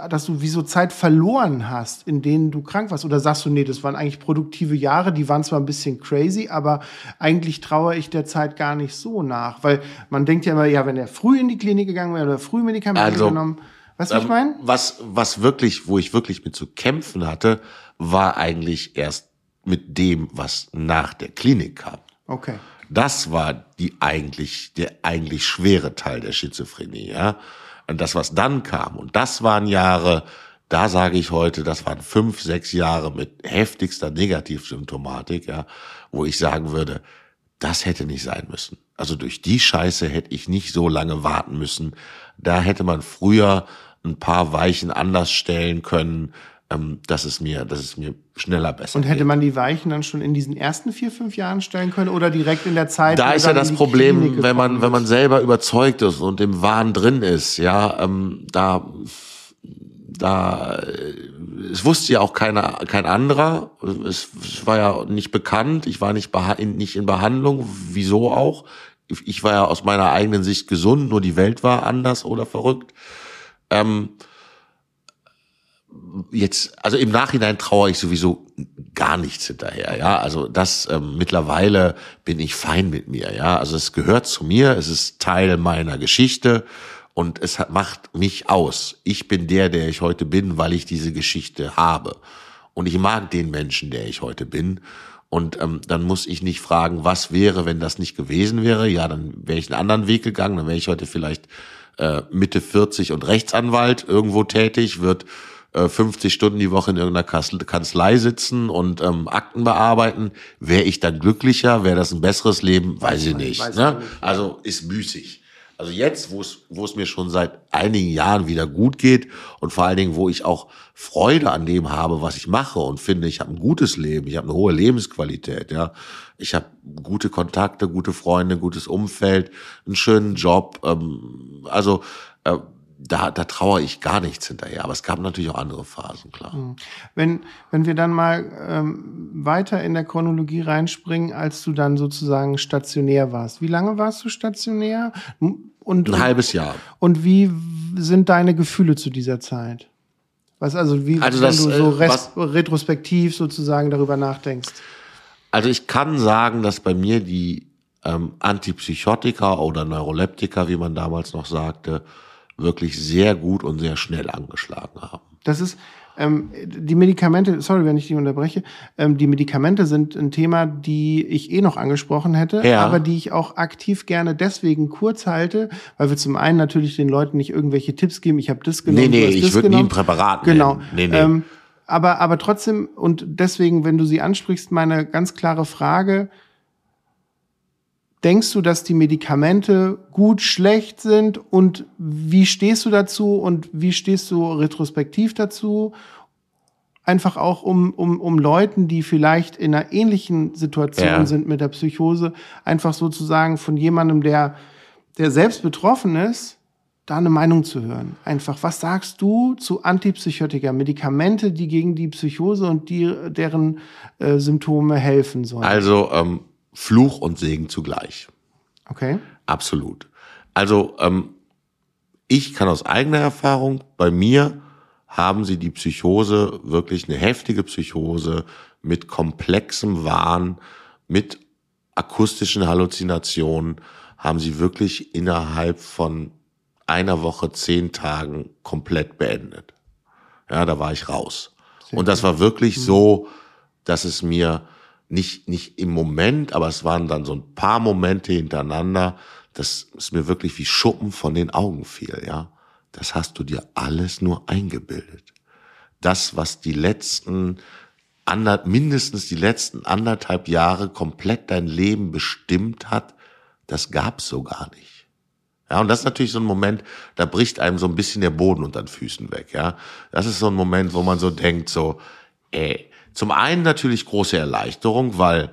dass du wie so Zeit verloren hast, in denen du krank warst? Oder sagst du, nee, das waren eigentlich produktive Jahre, die waren zwar ein bisschen crazy, aber eigentlich traue ich der Zeit gar nicht so nach. Weil man denkt ja immer, ja, wenn er früh in die Klinik gegangen wäre oder früh Medikamente also, genommen, weißt du, ähm, ich meine? Was, was wirklich, wo ich wirklich mit zu kämpfen hatte, war eigentlich erst mit dem, was nach der Klinik kam. Okay. Das war die eigentlich, der eigentlich schwere Teil der Schizophrenie, ja und das, was dann kam, und das waren Jahre, da sage ich heute, das waren fünf, sechs Jahre mit heftigster Negativsymptomatik, ja, wo ich sagen würde, das hätte nicht sein müssen. Also durch die Scheiße hätte ich nicht so lange warten müssen. Da hätte man früher ein paar Weichen anders stellen können ähm, dass es mir, dass es mir schneller besser Und hätte geht. man die Weichen dann schon in diesen ersten vier, fünf Jahren stellen können oder direkt in der Zeit? Da ist ja das Problem, wenn man, wenn man selber überzeugt ist und im Wahn drin ist, ja, ähm, da, da, es wusste ja auch keiner, kein anderer. Es, es war ja nicht bekannt. Ich war nicht, nicht in Behandlung. Wieso auch? Ich war ja aus meiner eigenen Sicht gesund, nur die Welt war anders oder verrückt. Ähm, jetzt, also im Nachhinein traue ich sowieso gar nichts hinterher, ja. Also das ähm, mittlerweile bin ich fein mit mir, ja. Also es gehört zu mir, es ist Teil meiner Geschichte und es hat, macht mich aus. Ich bin der, der ich heute bin, weil ich diese Geschichte habe. Und ich mag den Menschen, der ich heute bin. Und ähm, dann muss ich nicht fragen, was wäre, wenn das nicht gewesen wäre. Ja, dann wäre ich einen anderen Weg gegangen. Dann wäre ich heute vielleicht äh, Mitte 40 und Rechtsanwalt irgendwo tätig, wird 50 äh, Stunden die Woche in irgendeiner Kanzlei sitzen und ähm, Akten bearbeiten. Wäre ich dann glücklicher? Wäre das ein besseres Leben? Weiß ich nicht. Weiß ne? nicht. Also ist müßig. Also jetzt, wo es, wo es mir schon seit einigen Jahren wieder gut geht und vor allen Dingen, wo ich auch Freude an dem habe, was ich mache und finde, ich habe ein gutes Leben, ich habe eine hohe Lebensqualität, ja, ich habe gute Kontakte, gute Freunde, gutes Umfeld, einen schönen Job, ähm, also äh, da, da traue ich gar nichts hinterher. Aber es gab natürlich auch andere Phasen, klar. Hm. Wenn, wenn wir dann mal ähm, weiter in der Chronologie reinspringen, als du dann sozusagen stationär warst. Wie lange warst du stationär? Und, Ein halbes Jahr. Und wie sind deine Gefühle zu dieser Zeit? Was also, wie, also wenn das, du so äh, res, retrospektiv sozusagen darüber nachdenkst? Also ich kann sagen, dass bei mir die ähm, Antipsychotika oder Neuroleptika, wie man damals noch sagte, wirklich sehr gut und sehr schnell angeschlagen haben. Das ist ähm, die Medikamente, sorry, wenn ich die unterbreche, ähm, die Medikamente sind ein Thema, die ich eh noch angesprochen hätte, ja. aber die ich auch aktiv gerne deswegen kurz halte, weil wir zum einen natürlich den Leuten nicht irgendwelche Tipps geben, ich habe das genommen. Nee, nee, ich würde nie ein Präparat nehmen. Genau. Nee, nee. Ähm, aber, aber trotzdem, und deswegen, wenn du sie ansprichst, meine ganz klare Frage, Denkst du, dass die Medikamente gut, schlecht sind? Und wie stehst du dazu? Und wie stehst du retrospektiv dazu? Einfach auch um, um, um Leuten, die vielleicht in einer ähnlichen Situation ja. sind mit der Psychose, einfach sozusagen von jemandem, der der selbst betroffen ist, da eine Meinung zu hören. Einfach, was sagst du zu Antipsychotika, Medikamente, die gegen die Psychose und die, deren äh, Symptome helfen sollen? Also ähm, Fluch und Segen zugleich. Okay. Absolut. Also ähm, ich kann aus eigener Erfahrung, bei mir haben sie die Psychose, wirklich eine heftige Psychose mit komplexem Wahn, mit akustischen Halluzinationen, haben sie wirklich innerhalb von einer Woche, zehn Tagen komplett beendet. Ja, da war ich raus. Und das war wirklich mhm. so, dass es mir nicht, nicht im Moment, aber es waren dann so ein paar Momente hintereinander, dass es mir wirklich wie Schuppen von den Augen fiel, ja. Das hast du dir alles nur eingebildet. Das, was die letzten, ander, mindestens die letzten anderthalb Jahre komplett dein Leben bestimmt hat, das gab's so gar nicht. Ja, und das ist natürlich so ein Moment, da bricht einem so ein bisschen der Boden unter den Füßen weg, ja. Das ist so ein Moment, wo man so denkt, so, ey, zum einen natürlich große Erleichterung, weil,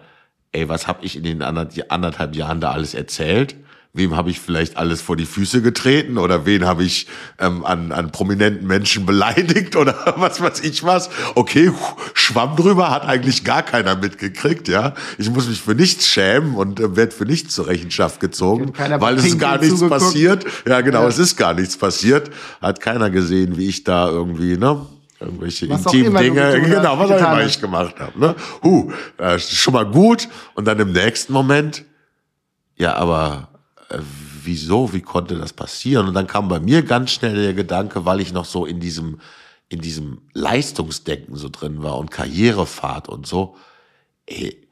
ey, was habe ich in den anderthalb Jahren da alles erzählt? wem habe ich vielleicht alles vor die Füße getreten oder wen habe ich ähm, an, an prominenten Menschen beleidigt oder was weiß ich was. Okay, schwamm drüber, hat eigentlich gar keiner mitgekriegt, ja. Ich muss mich für nichts schämen und äh, werde für nichts zur Rechenschaft gezogen, weil es ist gar nichts zugeguckt. passiert. Ja, genau, ja. es ist gar nichts passiert. Hat keiner gesehen, wie ich da irgendwie, ne? Irgendwelche was intimen Dinge, genau, was auch immer ich gemacht habe. Ne? Huh, äh, schon mal gut. Und dann im nächsten Moment, ja, aber äh, wieso, wie konnte das passieren? Und dann kam bei mir ganz schnell der Gedanke, weil ich noch so in diesem, in diesem Leistungsdenken so drin war und Karrierefahrt und so, ey,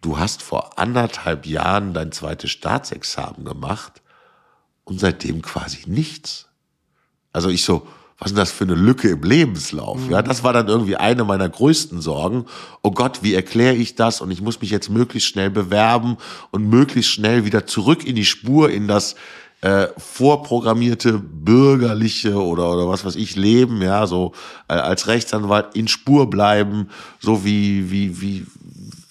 du hast vor anderthalb Jahren dein zweites Staatsexamen gemacht und seitdem quasi nichts. Also ich so, was ist das für eine Lücke im Lebenslauf? Mhm. Ja, das war dann irgendwie eine meiner größten Sorgen. Oh Gott, wie erkläre ich das? Und ich muss mich jetzt möglichst schnell bewerben und möglichst schnell wieder zurück in die Spur, in das äh, vorprogrammierte bürgerliche oder oder was weiß ich Leben, ja, so äh, als Rechtsanwalt in Spur bleiben, so wie wie wie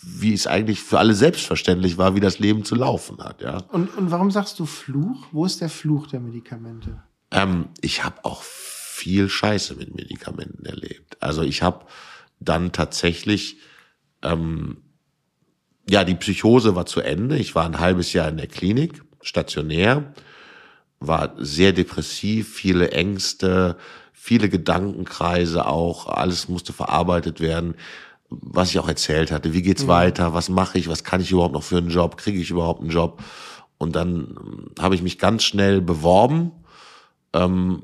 wie es eigentlich für alle selbstverständlich war, wie das Leben zu laufen hat, ja. Und und warum sagst du Fluch? Wo ist der Fluch der Medikamente? Ähm, ich habe auch viel Scheiße mit Medikamenten erlebt. Also ich habe dann tatsächlich, ähm, ja, die Psychose war zu Ende. Ich war ein halbes Jahr in der Klinik, stationär, war sehr depressiv, viele Ängste, viele Gedankenkreise auch, alles musste verarbeitet werden was ich auch erzählt hatte. Wie geht's mhm. weiter? Was mache ich? Was kann ich überhaupt noch für einen Job? Kriege ich überhaupt einen Job? Und dann ähm, habe ich mich ganz schnell beworben, ähm,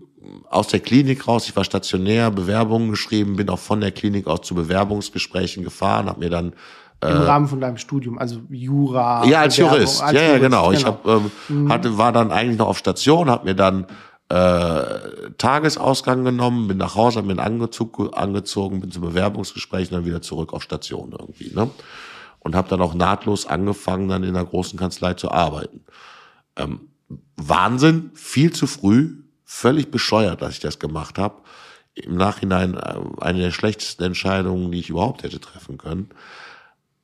aus der Klinik raus, ich war stationär, Bewerbungen geschrieben, bin auch von der Klinik aus zu Bewerbungsgesprächen gefahren, habe mir dann im äh, Rahmen von deinem Studium, also Jura. Ja, als Bewerbung, Jurist. Als ja, ja, genau. genau. Ich hab, ähm, mhm. hatte, war dann eigentlich noch auf Station, habe mir dann äh, Tagesausgang genommen, bin nach Hause, habe mir einen Angezug angezogen, bin zum Bewerbungsgespräch und dann wieder zurück auf Station irgendwie. Ne? Und habe dann auch nahtlos angefangen, dann in der großen Kanzlei zu arbeiten. Ähm, Wahnsinn, viel zu früh, völlig bescheuert, dass ich das gemacht habe. Im Nachhinein äh, eine der schlechtesten Entscheidungen, die ich überhaupt hätte treffen können.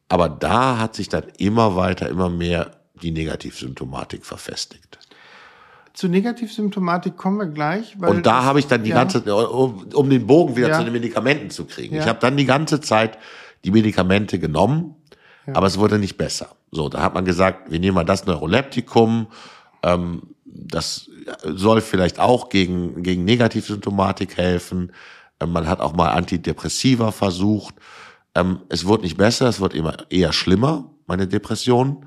Aber da hat sich dann immer weiter, immer mehr die Negativsymptomatik verfestigt. Zu Negativsymptomatik kommen wir gleich. und da habe ich dann die ja. ganze, um, um, den Bogen wieder ja. zu den Medikamenten zu kriegen. Ja. Ich habe dann die ganze Zeit die Medikamente genommen, aber es wurde nicht besser. So, da hat man gesagt, wir nehmen mal das Neuroleptikum, ähm, das soll vielleicht auch gegen, gegen Negativsymptomatik helfen. Ähm, man hat auch mal Antidepressiva versucht. Ähm, es wird nicht besser, es wird immer eher schlimmer, meine Depression.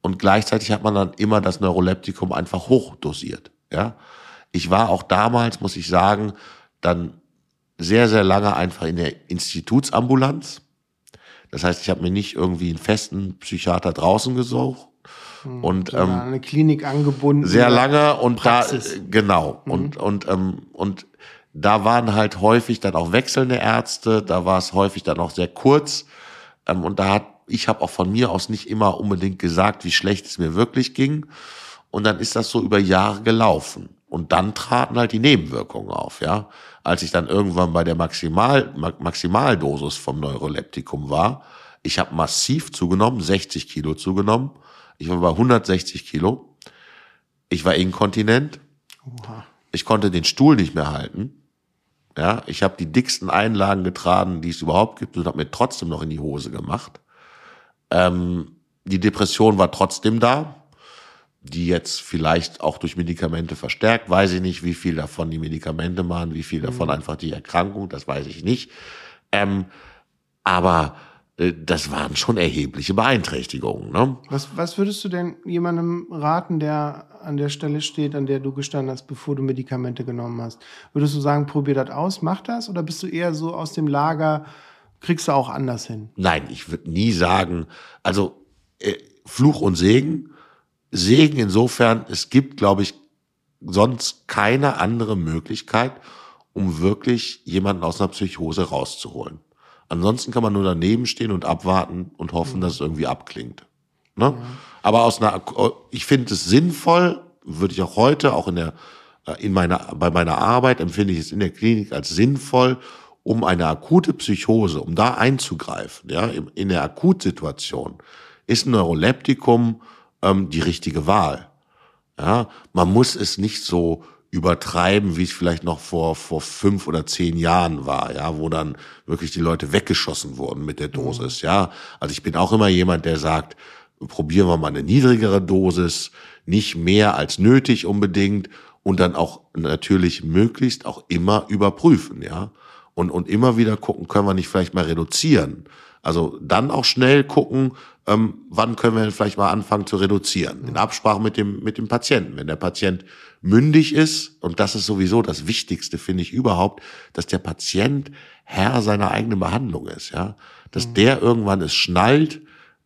Und gleichzeitig hat man dann immer das Neuroleptikum einfach hochdosiert. Ja, ich war auch damals, muss ich sagen, dann sehr, sehr lange einfach in der Institutsambulanz. Das heißt, ich habe mir nicht irgendwie einen festen Psychiater draußen gesucht, hm, und ähm, eine Klinik angebunden. Sehr lange und Praxis. da genau mhm. und und ähm, und da waren halt häufig dann auch wechselnde Ärzte. Da war es häufig dann auch sehr kurz ähm, und da hat ich habe auch von mir aus nicht immer unbedingt gesagt, wie schlecht es mir wirklich ging. Und dann ist das so über Jahre gelaufen. Und dann traten halt die Nebenwirkungen auf, ja. Als ich dann irgendwann bei der Maximal, Maximaldosis vom Neuroleptikum war, ich habe massiv zugenommen, 60 Kilo zugenommen. Ich war bei 160 Kilo. Ich war inkontinent. Oha. Ich konnte den Stuhl nicht mehr halten. Ja, ich habe die dicksten Einlagen getragen, die es überhaupt gibt und habe mir trotzdem noch in die Hose gemacht. Ähm, die Depression war trotzdem da, die jetzt vielleicht auch durch Medikamente verstärkt. Weiß ich nicht, wie viel davon die Medikamente machen, wie viel davon mhm. einfach die Erkrankung, das weiß ich nicht. Ähm, aber das waren schon erhebliche Beeinträchtigungen. Ne? Was, was würdest du denn jemandem raten, der an der Stelle steht, an der du gestanden hast, bevor du Medikamente genommen hast? Würdest du sagen, probier das aus, mach das? Oder bist du eher so aus dem Lager, kriegst du auch anders hin? Nein, ich würde nie sagen, also äh, Fluch und Segen. Segen insofern, es gibt, glaube ich, sonst keine andere Möglichkeit, um wirklich jemanden aus einer Psychose rauszuholen. Ansonsten kann man nur daneben stehen und abwarten und hoffen, dass es irgendwie abklingt. Ne? Ja. Aber aus einer, ich finde es sinnvoll, würde ich auch heute, auch in der, äh, in meiner, bei meiner Arbeit empfinde ich es in der Klinik als sinnvoll, um eine akute Psychose, um da einzugreifen, ja, in der Akutsituation, ist ein Neuroleptikum ähm, die richtige Wahl. Ja, man muss es nicht so übertreiben, wie es vielleicht noch vor, vor fünf oder zehn Jahren war, ja, wo dann wirklich die Leute weggeschossen wurden mit der mhm. Dosis, ja. Also ich bin auch immer jemand, der sagt, probieren wir mal eine niedrigere Dosis, nicht mehr als nötig unbedingt und dann auch natürlich möglichst auch immer überprüfen, ja. Und, und immer wieder gucken, können wir nicht vielleicht mal reduzieren. Also dann auch schnell gucken, ähm, wann können wir vielleicht mal anfangen zu reduzieren. In Absprache mit dem, mit dem Patienten. Wenn der Patient mündig ist, und das ist sowieso das Wichtigste, finde ich überhaupt, dass der Patient Herr seiner eigenen Behandlung ist, ja. Dass mhm. der irgendwann es schnallt,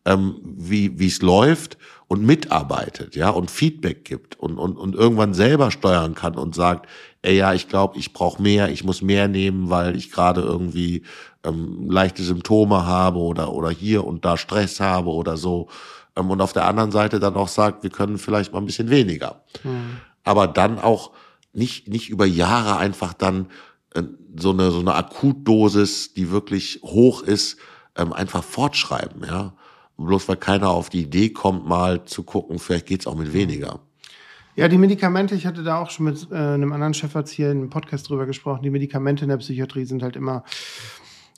ähm, wie wie es läuft und mitarbeitet, ja, und Feedback gibt und, und, und irgendwann selber steuern kann und sagt, ey, ja, ich glaube, ich brauche mehr, ich muss mehr nehmen, weil ich gerade irgendwie ähm, leichte Symptome habe oder, oder hier und da Stress habe oder so. Ähm, und auf der anderen Seite dann auch sagt, wir können vielleicht mal ein bisschen weniger. Mhm. Aber dann auch nicht, nicht über Jahre einfach dann äh, so eine, so eine Akutdosis, die wirklich hoch ist, ähm, einfach fortschreiben, ja bloß weil keiner auf die Idee kommt, mal zu gucken, vielleicht geht's auch mit weniger. Ja, die Medikamente, ich hatte da auch schon mit äh, einem anderen Chefarzt hier in einem Podcast drüber gesprochen, die Medikamente in der Psychiatrie sind halt immer,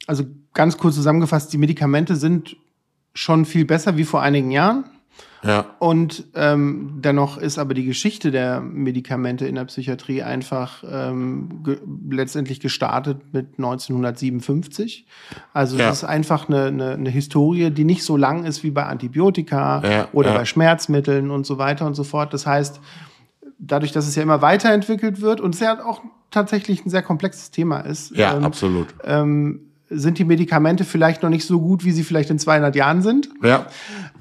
also ganz kurz zusammengefasst, die Medikamente sind schon viel besser wie vor einigen Jahren. Ja. Und ähm, dennoch ist aber die Geschichte der Medikamente in der Psychiatrie einfach ähm, ge letztendlich gestartet mit 1957. Also ja. es ist einfach eine, eine, eine Historie, die nicht so lang ist wie bei Antibiotika ja, oder bei Schmerzmitteln und so weiter und so fort. Das heißt, dadurch, dass es ja immer weiterentwickelt wird und es ja auch tatsächlich ein sehr komplexes Thema ist. Ja, ähm, absolut. Ähm, sind die Medikamente vielleicht noch nicht so gut, wie sie vielleicht in 200 Jahren sind. Ja.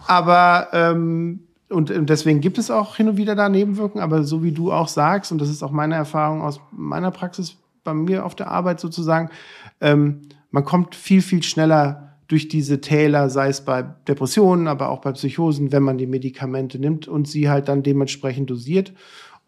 Aber ähm, und, und deswegen gibt es auch hin und wieder da Nebenwirkungen. Aber so wie du auch sagst, und das ist auch meine Erfahrung aus meiner Praxis bei mir auf der Arbeit sozusagen, ähm, man kommt viel viel schneller durch diese Täler, sei es bei Depressionen, aber auch bei Psychosen, wenn man die Medikamente nimmt und sie halt dann dementsprechend dosiert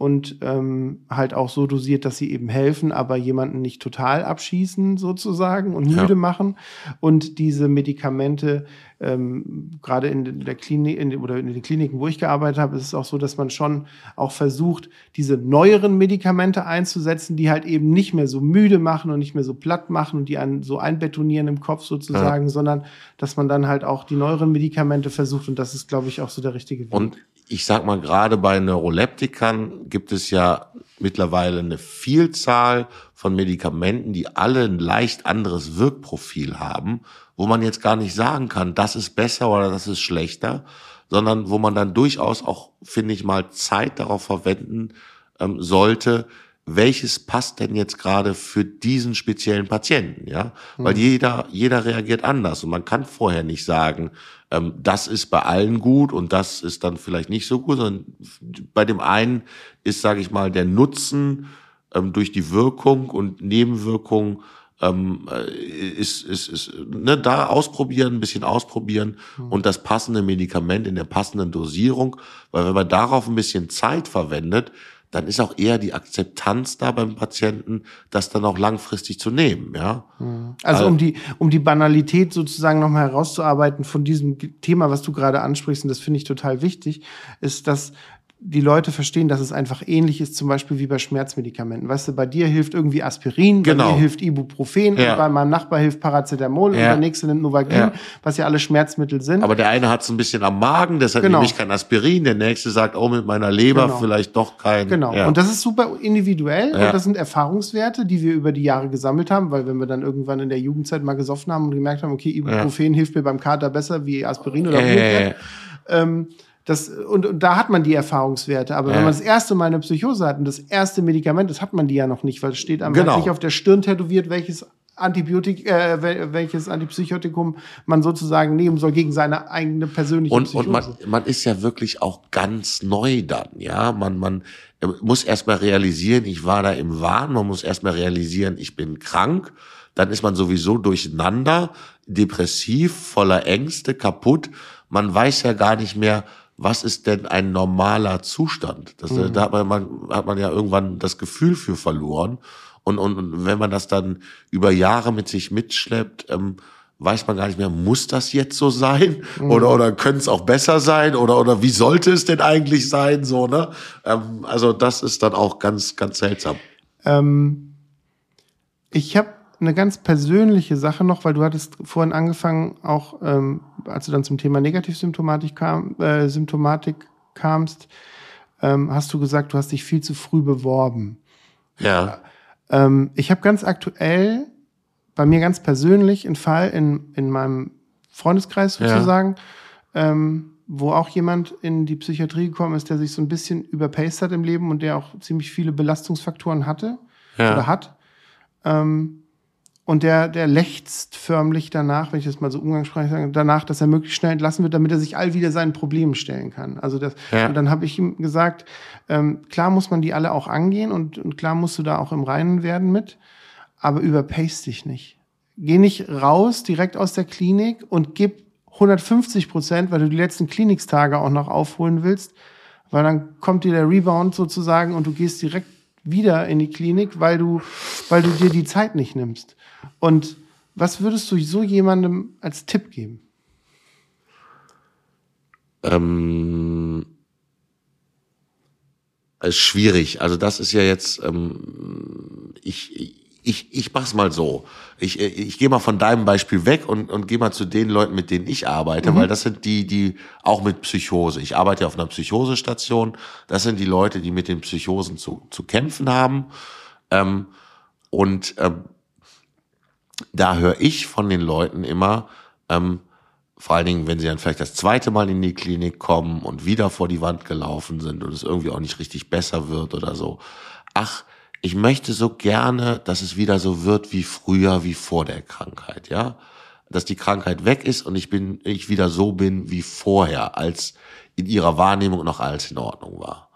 und ähm, halt auch so dosiert, dass sie eben helfen, aber jemanden nicht total abschießen sozusagen und müde ja. machen. Und diese Medikamente, ähm, gerade in der Klinik in, oder in den Kliniken, wo ich gearbeitet habe, ist es auch so, dass man schon auch versucht, diese neueren Medikamente einzusetzen, die halt eben nicht mehr so müde machen und nicht mehr so platt machen und die einen so einbetonieren im Kopf sozusagen, ja. sondern dass man dann halt auch die neueren Medikamente versucht und das ist, glaube ich, auch so der richtige Weg. Und ich sag mal, gerade bei Neuroleptikern gibt es ja mittlerweile eine Vielzahl von Medikamenten, die alle ein leicht anderes Wirkprofil haben, wo man jetzt gar nicht sagen kann, das ist besser oder das ist schlechter, sondern wo man dann durchaus auch, finde ich mal, Zeit darauf verwenden ähm, sollte, welches passt denn jetzt gerade für diesen speziellen Patienten, ja? Weil mhm. jeder, jeder reagiert anders und man kann vorher nicht sagen, ähm, das ist bei allen gut und das ist dann vielleicht nicht so gut, sondern bei dem einen ist, sage ich mal, der Nutzen ähm, durch die Wirkung und Nebenwirkung ähm, äh, ist, ist, ist ne, da ausprobieren, ein bisschen ausprobieren mhm. und das passende Medikament in der passenden Dosierung, weil wenn man darauf ein bisschen Zeit verwendet, dann ist auch eher die Akzeptanz da beim Patienten, das dann auch langfristig zu nehmen, ja. Mhm. Also, um die, um die Banalität sozusagen nochmal herauszuarbeiten von diesem Thema, was du gerade ansprichst, und das finde ich total wichtig, ist, dass die Leute verstehen, dass es einfach ähnlich ist, zum Beispiel wie bei Schmerzmedikamenten. Weißt du, bei dir hilft irgendwie Aspirin, Genau. bei dir hilft Ibuprofen, Ja. und bei meinem Nachbar hilft Paracetamol und Ja. der nächste nimmt Novagin, Ja. was ja alle Schmerzmittel sind. Aber der eine hat es ein bisschen am Magen, deshalb Genau. nehme ich kein Aspirin. Der nächste sagt, oh, mit meiner Leber Genau. vielleicht doch kein. Genau. Und das ist super individuell und das sind Erfahrungswerte, die wir über die Jahre gesammelt haben, weil wenn wir dann irgendwann in der Jugendzeit mal gesoffen haben und gemerkt haben, okay, Ibuprofen hilft mir beim Kater besser wie Aspirin oder Äh, Blutwert, ähm, das, und, und da hat man die Erfahrungswerte. Aber wenn Ja. man das erste Mal eine Psychose hat und das erste Medikament, das hat man die ja noch nicht, weil es steht einem Genau. nicht auf der Stirn tätowiert, welches Antibiotik, äh, wel- welches Antipsychotikum man sozusagen nehmen soll gegen seine eigene persönliche und, Psychose. und man, man ist ja wirklich auch ganz neu dann, ja. Man, man äh, muss erstmal realisieren, ich war da im Wahn, man muss erstmal realisieren, ich bin krank. Dann ist man sowieso durcheinander, depressiv, voller Ängste, kaputt. Man weiß ja gar nicht mehr, was ist denn ein normaler Zustand? Das, äh, Da hat man, man, hat man ja irgendwann das Gefühl für verloren. Und, und, und wenn man das dann über Jahre mit sich mitschleppt, ähm, weiß man gar nicht mehr, muss das jetzt so sein? Oder, oder könnte es auch besser sein? Oder, oder wie sollte es denn eigentlich sein? So, ne? Ähm, also das ist dann auch ganz, ganz seltsam. Ähm, ich habe eine ganz persönliche Sache noch, weil du hattest vorhin angefangen, auch ähm, als du dann zum Thema Negativsymptomatik kam, äh, Symptomatik kamst, ähm, hast du gesagt, du hast dich viel zu früh beworben. Ja. Ähm, ich habe ganz aktuell bei mir ganz persönlich einen Fall in, in meinem Freundeskreis Ja. sozusagen, ähm, wo auch jemand in die Psychiatrie gekommen ist, der sich so ein bisschen überpaced hat im Leben und der auch ziemlich viele Belastungsfaktoren hatte Ja. oder hat. Ähm, und der, der lechzt förmlich danach, wenn ich das mal so umgangssprachlich sage, danach, dass er möglichst schnell entlassen wird, damit er sich all wieder seinen Problemen stellen kann. Also das, Ja. und dann habe ich ihm gesagt, ähm, klar muss man die alle auch angehen und, und klar musst du da auch im Reinen werden mit, aber überpace dich nicht. Geh nicht raus direkt aus der Klinik und gib 150 Prozent, weil du die letzten Kliniktage auch noch aufholen willst, weil dann kommt dir der Rebound sozusagen und du gehst direkt wieder in die Klinik, weil du, weil du dir die Zeit nicht nimmst. Und was würdest du so jemandem als Tipp geben? Ähm, ist schwierig. Also das ist ja jetzt, ähm, ich, ich, ich mach's mal so. Ich, ich gehe mal von deinem Beispiel weg und, und gehe mal zu den Leuten, mit denen ich arbeite, weil das sind die, die auch mit Psychose. Ich arbeite ja auf einer Psychosestation. Das sind die Leute, die mit den Psychosen zu, zu kämpfen haben. Ähm, und ähm, da höre ich von den Leuten immer, ähm, vor allen Dingen, wenn sie dann vielleicht das zweite Mal in die Klinik kommen und wieder vor die Wand gelaufen sind und es irgendwie auch nicht richtig besser wird oder so. Ach, ich möchte so gerne, dass es wieder so wird wie früher, wie vor der Krankheit, ja? Dass die Krankheit weg ist und ich bin, ich wieder so bin wie vorher, als in ihrer Wahrnehmung noch alles in Ordnung war.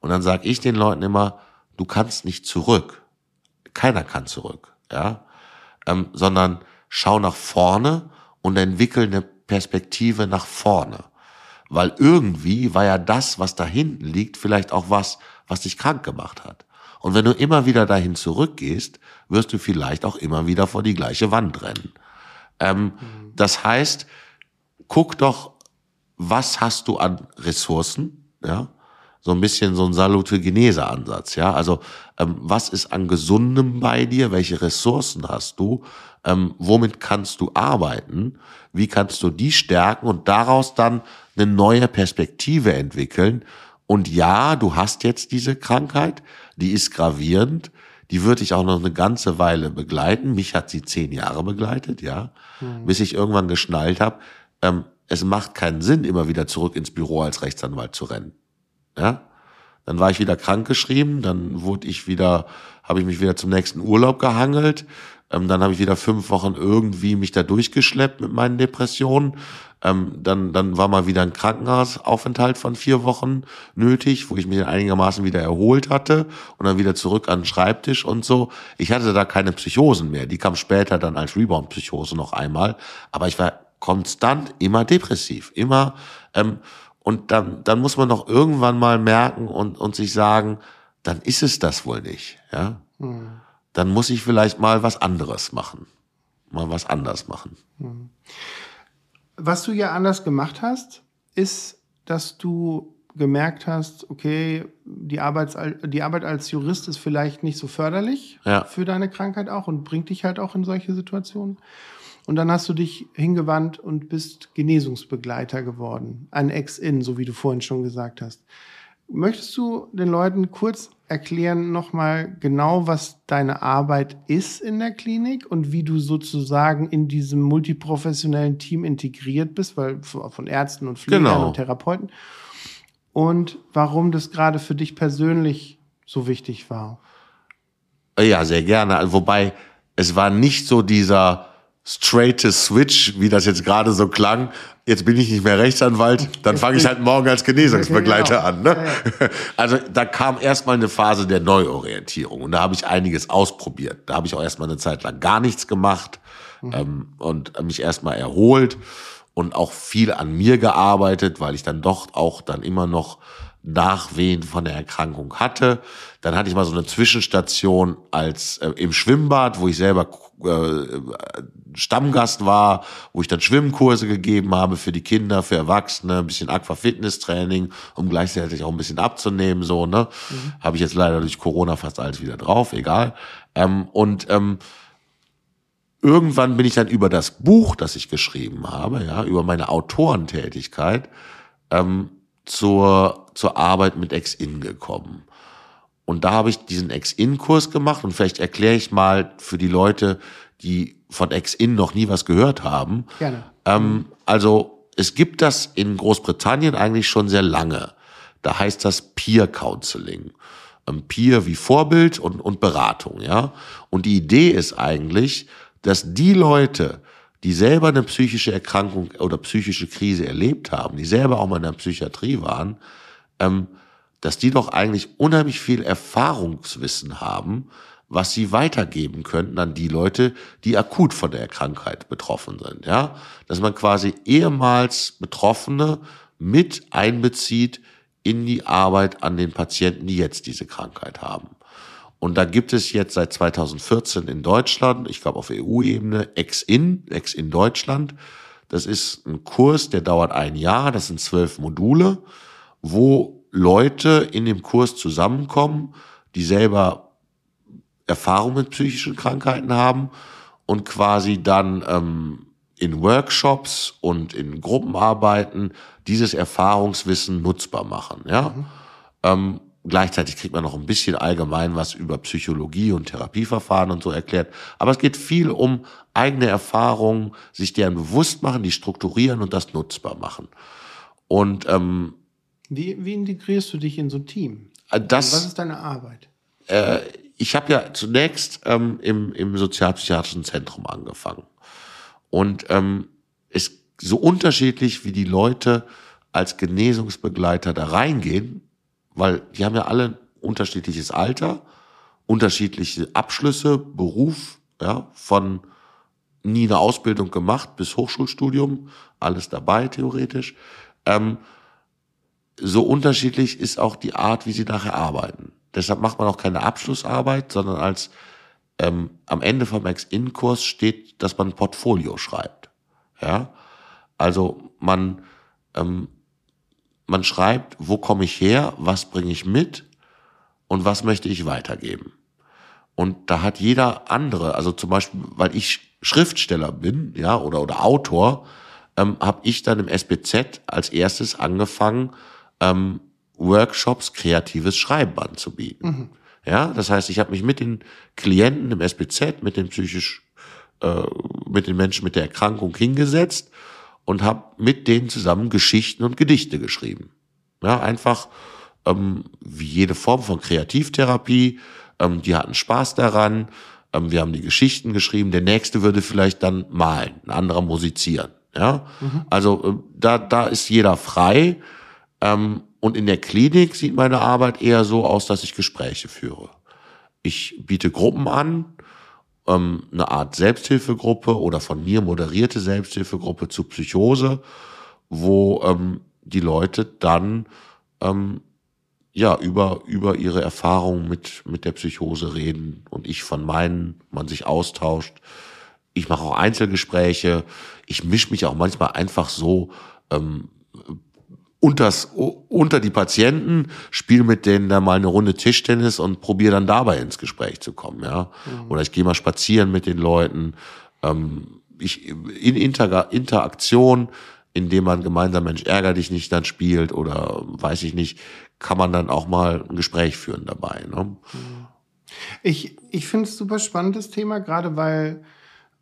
Und dann sage ich den Leuten immer, du kannst nicht zurück. Keiner kann zurück, ja? Ähm, sondern schau nach vorne und entwickel eine Perspektive nach vorne. Weil irgendwie war ja das, was da hinten liegt, vielleicht auch was, was dich krank gemacht hat. Und wenn du immer wieder dahin zurückgehst, wirst du vielleicht auch immer wieder vor die gleiche Wand rennen. Ähm, Das heißt, guck doch, was hast du an Ressourcen, ja? So ein bisschen so ein Salutogenese-Ansatz, ja? Also, ähm, was ist an Gesundem bei dir? Welche Ressourcen hast du? Ähm, womit kannst du arbeiten? Wie kannst du die stärken und daraus dann eine neue Perspektive entwickeln? Und ja, du hast jetzt diese Krankheit, die ist gravierend, die wird dich auch noch eine ganze Weile begleiten. Mich hat sie zehn Jahre begleitet, ja, bis ich irgendwann geschnallt habe, ähm, es macht keinen Sinn, immer wieder zurück ins Büro als Rechtsanwalt zu rennen. Ja, dann war ich wieder krankgeschrieben, dann wurde ich wieder, habe ich mich wieder zum nächsten Urlaub gehangelt, ähm, dann habe ich wieder fünf Wochen irgendwie mich da durchgeschleppt mit meinen Depressionen. Ähm, dann, dann war mal wieder ein Krankenhausaufenthalt von vier Wochen nötig, wo ich mich einigermaßen wieder erholt hatte und dann wieder zurück an den Schreibtisch und so. Ich hatte da keine Psychosen mehr. Die kam später dann als Rebound-Psychose noch einmal. Aber ich war konstant immer depressiv, immer. Ähm, und dann, dann muss man doch irgendwann mal merken und, und sich sagen, dann ist es das wohl nicht. Ja? Dann muss ich vielleicht mal was anderes machen. Mal was anders machen. Was du ja anders gemacht hast, ist, dass du gemerkt hast, okay, die, Arbeits die Arbeit als Jurist ist vielleicht nicht so förderlich Ja. für deine Krankheit auch und bringt dich halt auch in solche Situationen. Und dann hast du dich hingewandt und bist Genesungsbegleiter geworden. Ein Ex-In, so wie du vorhin schon gesagt hast. Möchtest du den Leuten kurz erklären nochmal genau, was deine Arbeit ist in der Klinik und wie du sozusagen in diesem multiprofessionellen Team integriert bist, weil von Ärzten und Pflegern Genau. und Therapeuten und warum das gerade für dich persönlich so wichtig war? Ja, sehr gerne. Wobei es war nicht so dieser straighte Switch, wie das jetzt gerade so klang. Jetzt bin ich nicht mehr Rechtsanwalt, dann fange ich halt morgen als Genesungsbegleiter Ja, an. genau. Ne? Also da kam erstmal eine Phase der Neuorientierung und da habe ich einiges ausprobiert. Da habe ich auch erstmal eine Zeit lang gar nichts gemacht ähm, und mich erstmal erholt und auch viel an mir gearbeitet, weil ich dann doch auch dann immer noch Nachwehen von der Erkrankung hatte. Dann hatte ich mal so eine Zwischenstation als äh, im Schwimmbad, wo ich selber äh, Stammgast war, wo ich dann Schwimmkurse gegeben habe für die Kinder, für Erwachsene, ein bisschen Aquafitness-Training, um gleichzeitig auch ein bisschen abzunehmen, so, ne? Habe ich jetzt leider durch Corona fast alles wieder drauf, egal. Ähm, und ähm, irgendwann bin ich dann über das Buch, das ich geschrieben habe, ja, über meine Autorentätigkeit, ähm, zur, zur Arbeit mit Ex-In gekommen. Und da habe ich diesen Ex-In-Kurs gemacht und vielleicht erkläre ich mal für die Leute, die von Ex-In noch nie was gehört haben. Gerne. Ähm, also es gibt das in Großbritannien eigentlich schon sehr lange. Da heißt das Peer Counseling. Ähm, Peer wie Vorbild und, und Beratung, ja. Und die Idee ist eigentlich, dass die Leute, die selber eine psychische Erkrankung oder psychische Krise erlebt haben, die selber auch mal in der Psychiatrie waren, ähm, dass die doch eigentlich unheimlich viel Erfahrungswissen haben, was sie weitergeben könnten an die Leute, die akut von der Krankheit betroffen sind, ja? Dass man quasi ehemals Betroffene mit einbezieht in die Arbeit an den Patienten, die jetzt diese Krankheit haben. Und da gibt es jetzt seit 2014 in Deutschland, ich glaube auf EU-Ebene, Ex-In, Ex-In Deutschland. Das ist ein Kurs, der dauert ein Jahr, das sind zwölf Module, wo Leute in dem Kurs zusammenkommen, die selber Erfahrung mit psychischen Krankheiten haben und quasi dann ähm, in Workshops und in Gruppenarbeiten dieses Erfahrungswissen nutzbar machen. Ja? Ähm, gleichzeitig kriegt man noch ein bisschen allgemein was über Psychologie und Therapieverfahren und so erklärt. Aber es geht viel um eigene Erfahrungen, sich deren bewusst machen, die strukturieren und das nutzbar machen. Und ähm, Wie, wie integrierst du dich in so ein Team? das Was ist deine Arbeit? äh, ich habe ja zunächst ähm, im, im sozialpsychiatrischen Zentrum angefangen. Und ähm, es so unterschiedlich, wie die Leute als Genesungsbegleiter da reingehen, weil die haben ja alle unterschiedliches Alter, unterschiedliche Abschlüsse, Beruf, ja, von nie eine Ausbildung gemacht bis Hochschulstudium, alles dabei theoretisch. Ähm, so unterschiedlich ist auch die Art, wie sie nachher arbeiten. Deshalb macht man auch keine Abschlussarbeit, sondern als ähm, am Ende vom Ex-In-Kurs steht, dass man ein Portfolio schreibt. Ja, also man ähm, man schreibt, wo komme ich her, was bringe ich mit und was möchte ich weitergeben. Und da hat jeder andere, also zum Beispiel, weil ich Schriftsteller bin, ja, oder, oder Autor, ähm, habe ich dann im SBZ als erstes angefangen, ähm, Workshops kreatives Schreiben anzubieten. Ja, das heißt, ich habe mich mit den Klienten im SBZ, mit den psychisch, äh, mit den Menschen mit der Erkrankung hingesetzt und habe mit denen zusammen Geschichten und Gedichte geschrieben. Ja, einfach ähm, wie jede Form von Kreativtherapie. Ähm, die hatten Spaß daran. Ähm, wir haben die Geschichten geschrieben. Der nächste würde vielleicht dann malen, ein anderer musizieren. Ja, also äh, da da ist jeder frei. Ähm, und in der Klinik sieht meine Arbeit eher so aus, dass ich Gespräche führe. Ich biete Gruppen an, ähm, eine Art Selbsthilfegruppe oder von mir moderierte Selbsthilfegruppe zu Psychose, wo ähm, die Leute dann ja über über ihre Erfahrungen mit mit der Psychose reden und ich von meinen, man sich austauscht. Ich mache auch Einzelgespräche. Ich mische mich auch manchmal einfach so ähm, unters, unter die Patienten, spiele mit denen da mal eine Runde Tischtennis und probiere dann dabei ins Gespräch zu kommen, ja. Mhm. Oder ich gehe mal spazieren mit den Leuten. Ähm, ich, in Inter Interaktion, indem man gemeinsam Mensch ärger dich nicht dann spielt oder weiß ich nicht, kann man dann auch mal ein Gespräch führen dabei. Ne? Mhm. Ich, ich finde es super spannendes Thema, gerade weil,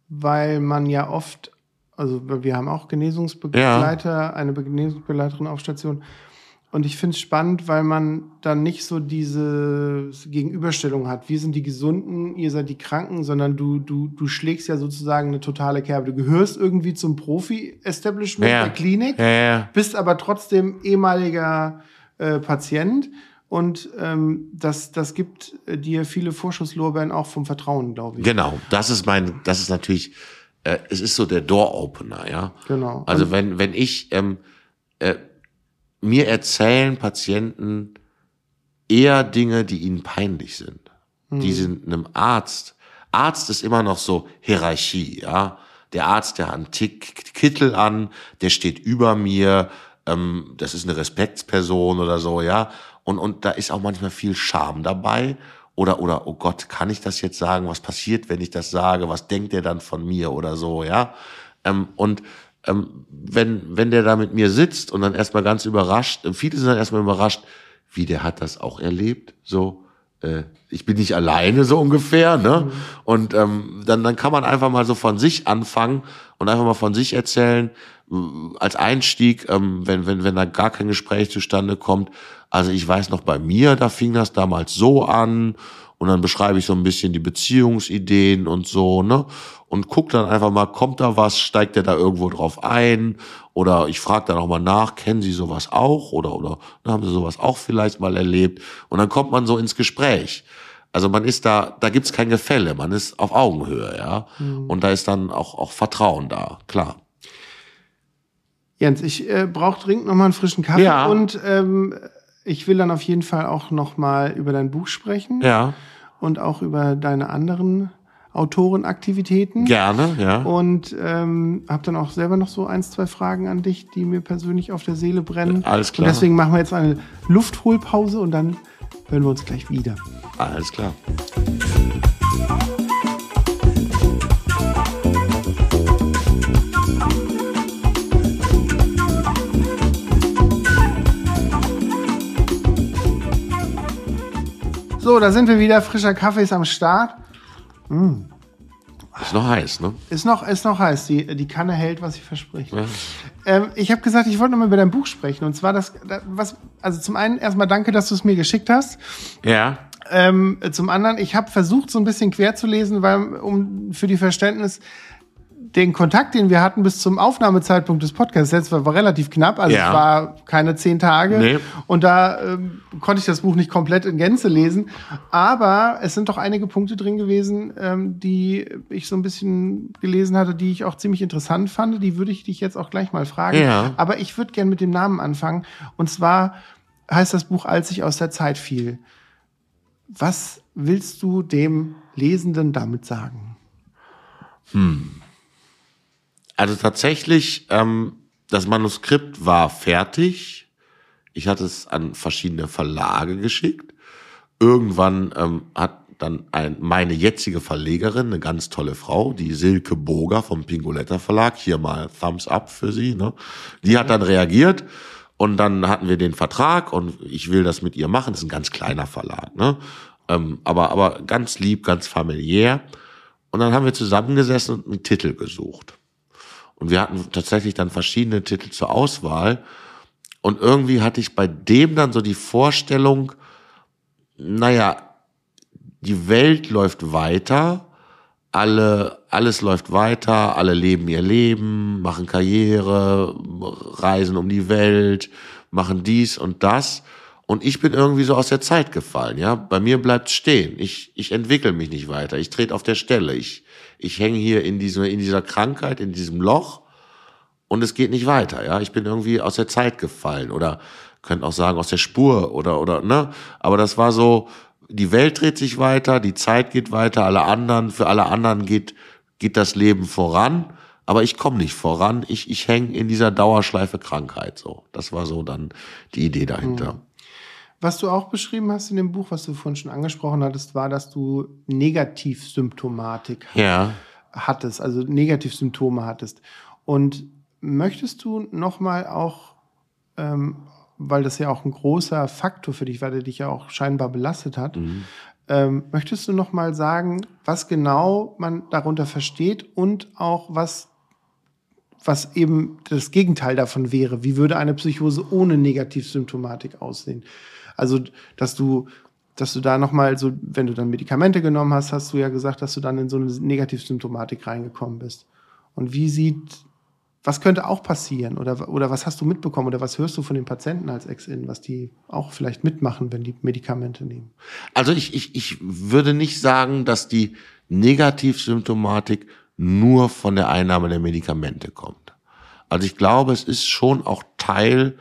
weil man ja oft also wir haben auch Genesungsbegleiter, ja. eine Genesungsbegleiterin auf Station. Und ich finde es spannend, weil man dann nicht so diese Gegenüberstellung hat. Wir sind die Gesunden, ihr seid die Kranken, sondern du, du, du schlägst ja sozusagen eine totale Kerbe. Du gehörst irgendwie zum Profi-Establishment ja. der Klinik, ja, bist aber trotzdem ehemaliger äh, Patient. Und ähm, das, das gibt dir viele Vorschusslorbeeren auch vom Vertrauen, glaube ich. Genau, das ist mein, das ist natürlich äh, es ist so der Door-Opener, ja. Genau. Also wenn, wenn ich, ähm, äh, mir erzählen Patienten eher Dinge, die ihnen peinlich sind. Mhm. Die sind einem Arzt. Arzt ist immer noch so Hierarchie, ja. Der Arzt, der hat einen Tick, Kittel an, der steht über mir, ähm, das ist eine Respektsperson oder so, ja. Und, und da ist auch manchmal viel Scham dabei oder, oder, oh Gott, kann ich das jetzt sagen? Was passiert, wenn ich das sage? Was denkt er dann von mir oder so, ja? Ähm, und ähm, wenn, wenn der da mit mir sitzt und dann erstmal ganz überrascht, äh, viele sind dann erstmal überrascht, wie der hat das auch erlebt, so, äh, ich bin nicht alleine so ungefähr, ne? Mhm. Und ähm, dann, dann kann man einfach mal so von sich anfangen und einfach mal von sich erzählen, äh, als Einstieg, ähm, wenn, wenn, wenn da gar kein Gespräch zustande kommt, also ich weiß noch bei mir, da fing das damals so an und dann beschreibe ich so ein bisschen die Beziehungsideen und so, ne? Und guck dann einfach mal, kommt da was, steigt der da irgendwo drauf ein? Oder ich frage dann auch mal nach, kennen Sie sowas auch? Oder, oder ne, haben Sie sowas auch vielleicht mal erlebt? Und dann kommt man so ins Gespräch. Also man ist da, da gibt's kein Gefälle, man ist auf Augenhöhe, ja. Mhm. Und da ist dann auch, auch Vertrauen da, klar. Jens, ich äh, brauche dringend nochmal einen frischen Kaffee ja. und ähm, ich will dann auf jeden Fall auch noch mal über dein Buch sprechen. Ja. Und auch über deine anderen Autorenaktivitäten. Gerne, ja. Und ähm, habe dann auch selber noch so ein, zwei Fragen an dich, die mir persönlich auf der Seele brennen. Alles klar. Und deswegen machen wir jetzt eine Luftholpause und dann hören wir uns gleich wieder. Alles klar. So, da sind wir wieder. Frischer Kaffee ist am Start. Mm. Ist noch heiß, ne? Ist noch, ist noch heiß. Die, die Kanne hält, was sie verspricht. Ja. Ähm, ich habe gesagt, ich wollte noch mal über dein Buch sprechen. Und zwar das, was, also zum einen erstmal danke, dass du es mir geschickt hast. Ja. Ähm, zum anderen, ich habe versucht, so ein bisschen quer zu lesen, weil um für die Verständnis, den Kontakt, den wir hatten bis zum Aufnahmezeitpunkt des Podcasts, jetzt war, war relativ knapp, also ja. es war keine zehn Tage. Nee. Und da ähm, konnte ich das Buch nicht komplett in Gänze lesen. Aber es sind doch einige Punkte drin gewesen, ähm, die ich so ein bisschen gelesen hatte, die ich auch ziemlich interessant fand. Die würde ich dich jetzt auch gleich mal fragen. Ja. Aber ich würde gern mit dem Namen anfangen. Und zwar heißt das Buch, als ich aus der Zeit fiel. Was willst du dem Lesenden damit sagen? Hm. Also tatsächlich, ähm, das Manuskript war fertig. Ich hatte es an verschiedene Verlage geschickt. Irgendwann ähm, hat dann ein, meine jetzige Verlegerin, eine ganz tolle Frau, die Silke Boger vom Pingoletta Verlag, hier mal Thumbs up für sie, ne? die hat dann reagiert und dann hatten wir den Vertrag und ich will das mit ihr machen. Das ist ein ganz kleiner Verlag, ne? Ähm, aber, aber ganz lieb, ganz familiär. Und dann haben wir zusammengesessen und einen Titel gesucht. Und wir hatten tatsächlich dann verschiedene Titel zur Auswahl. Und irgendwie hatte ich bei dem dann so die Vorstellung, naja, die Welt läuft weiter, alle, alles läuft weiter, alle leben ihr Leben, machen Karriere, reisen um die Welt, machen dies und das. Und ich bin irgendwie so aus der Zeit gefallen, ja. Bei mir bleibt stehen. Ich, ich entwickle mich nicht weiter. Ich trete auf der Stelle. Ich, ich hänge hier in, dieser in dieser Krankheit, in diesem Loch und es geht nicht weiter. Ja, ich bin irgendwie aus der Zeit gefallen oder könnt auch sagen aus der Spur oder oder ne. Aber das war so, die Welt dreht sich weiter, die Zeit geht weiter, alle anderen für alle anderen geht geht das Leben voran, aber ich komme nicht voran. Ich, ich hänge in dieser Dauerschleife Krankheit. So, das war so dann die Idee dahinter. Mhm. Was du auch beschrieben hast in dem Buch, was du vorhin schon angesprochen hattest, war, dass du Negativsymptomatik ja. hattest, also Negativsymptome hattest. Und möchtest du nochmal auch, ähm, weil das ja auch ein großer Faktor für dich war, der dich ja auch scheinbar belastet hat, mhm. ähm, möchtest du nochmal sagen, was genau man darunter versteht und auch was was eben das Gegenteil davon wäre. Wie würde eine Psychose ohne Negativsymptomatik aussehen? Also, dass du, dass du da nochmal so, wenn du dann Medikamente genommen hast, hast du ja gesagt, dass du dann in so eine Negativsymptomatik reingekommen bist. Und wie sieht, was könnte auch passieren? Oder, oder was hast du mitbekommen? Oder was hörst du von den Patienten als Ex-In, was die auch vielleicht mitmachen, wenn die Medikamente nehmen? Also ich, ich, ich würde nicht sagen, dass die Negativsymptomatik nur von der Einnahme der Medikamente kommt. Also ich glaube, es ist schon auch Teil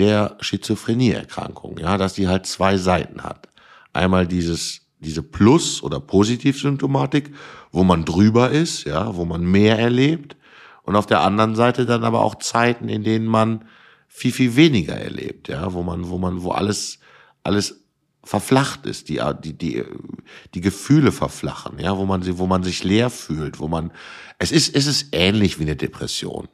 der Schizophrenieerkrankung, ja, dass die halt zwei Seiten hat. Einmal dieses, diese Plus- oder Positivsymptomatik, wo man drüber ist, ja, wo man mehr erlebt. Und auf der anderen Seite dann aber auch Zeiten, in denen man viel, viel weniger erlebt, ja, wo man, wo man, wo alles, alles verflacht ist, die, die, die, die Gefühle verflachen, ja, wo man sie, wo man sich leer fühlt, wo man, es ist, es ist ähnlich wie eine Depression.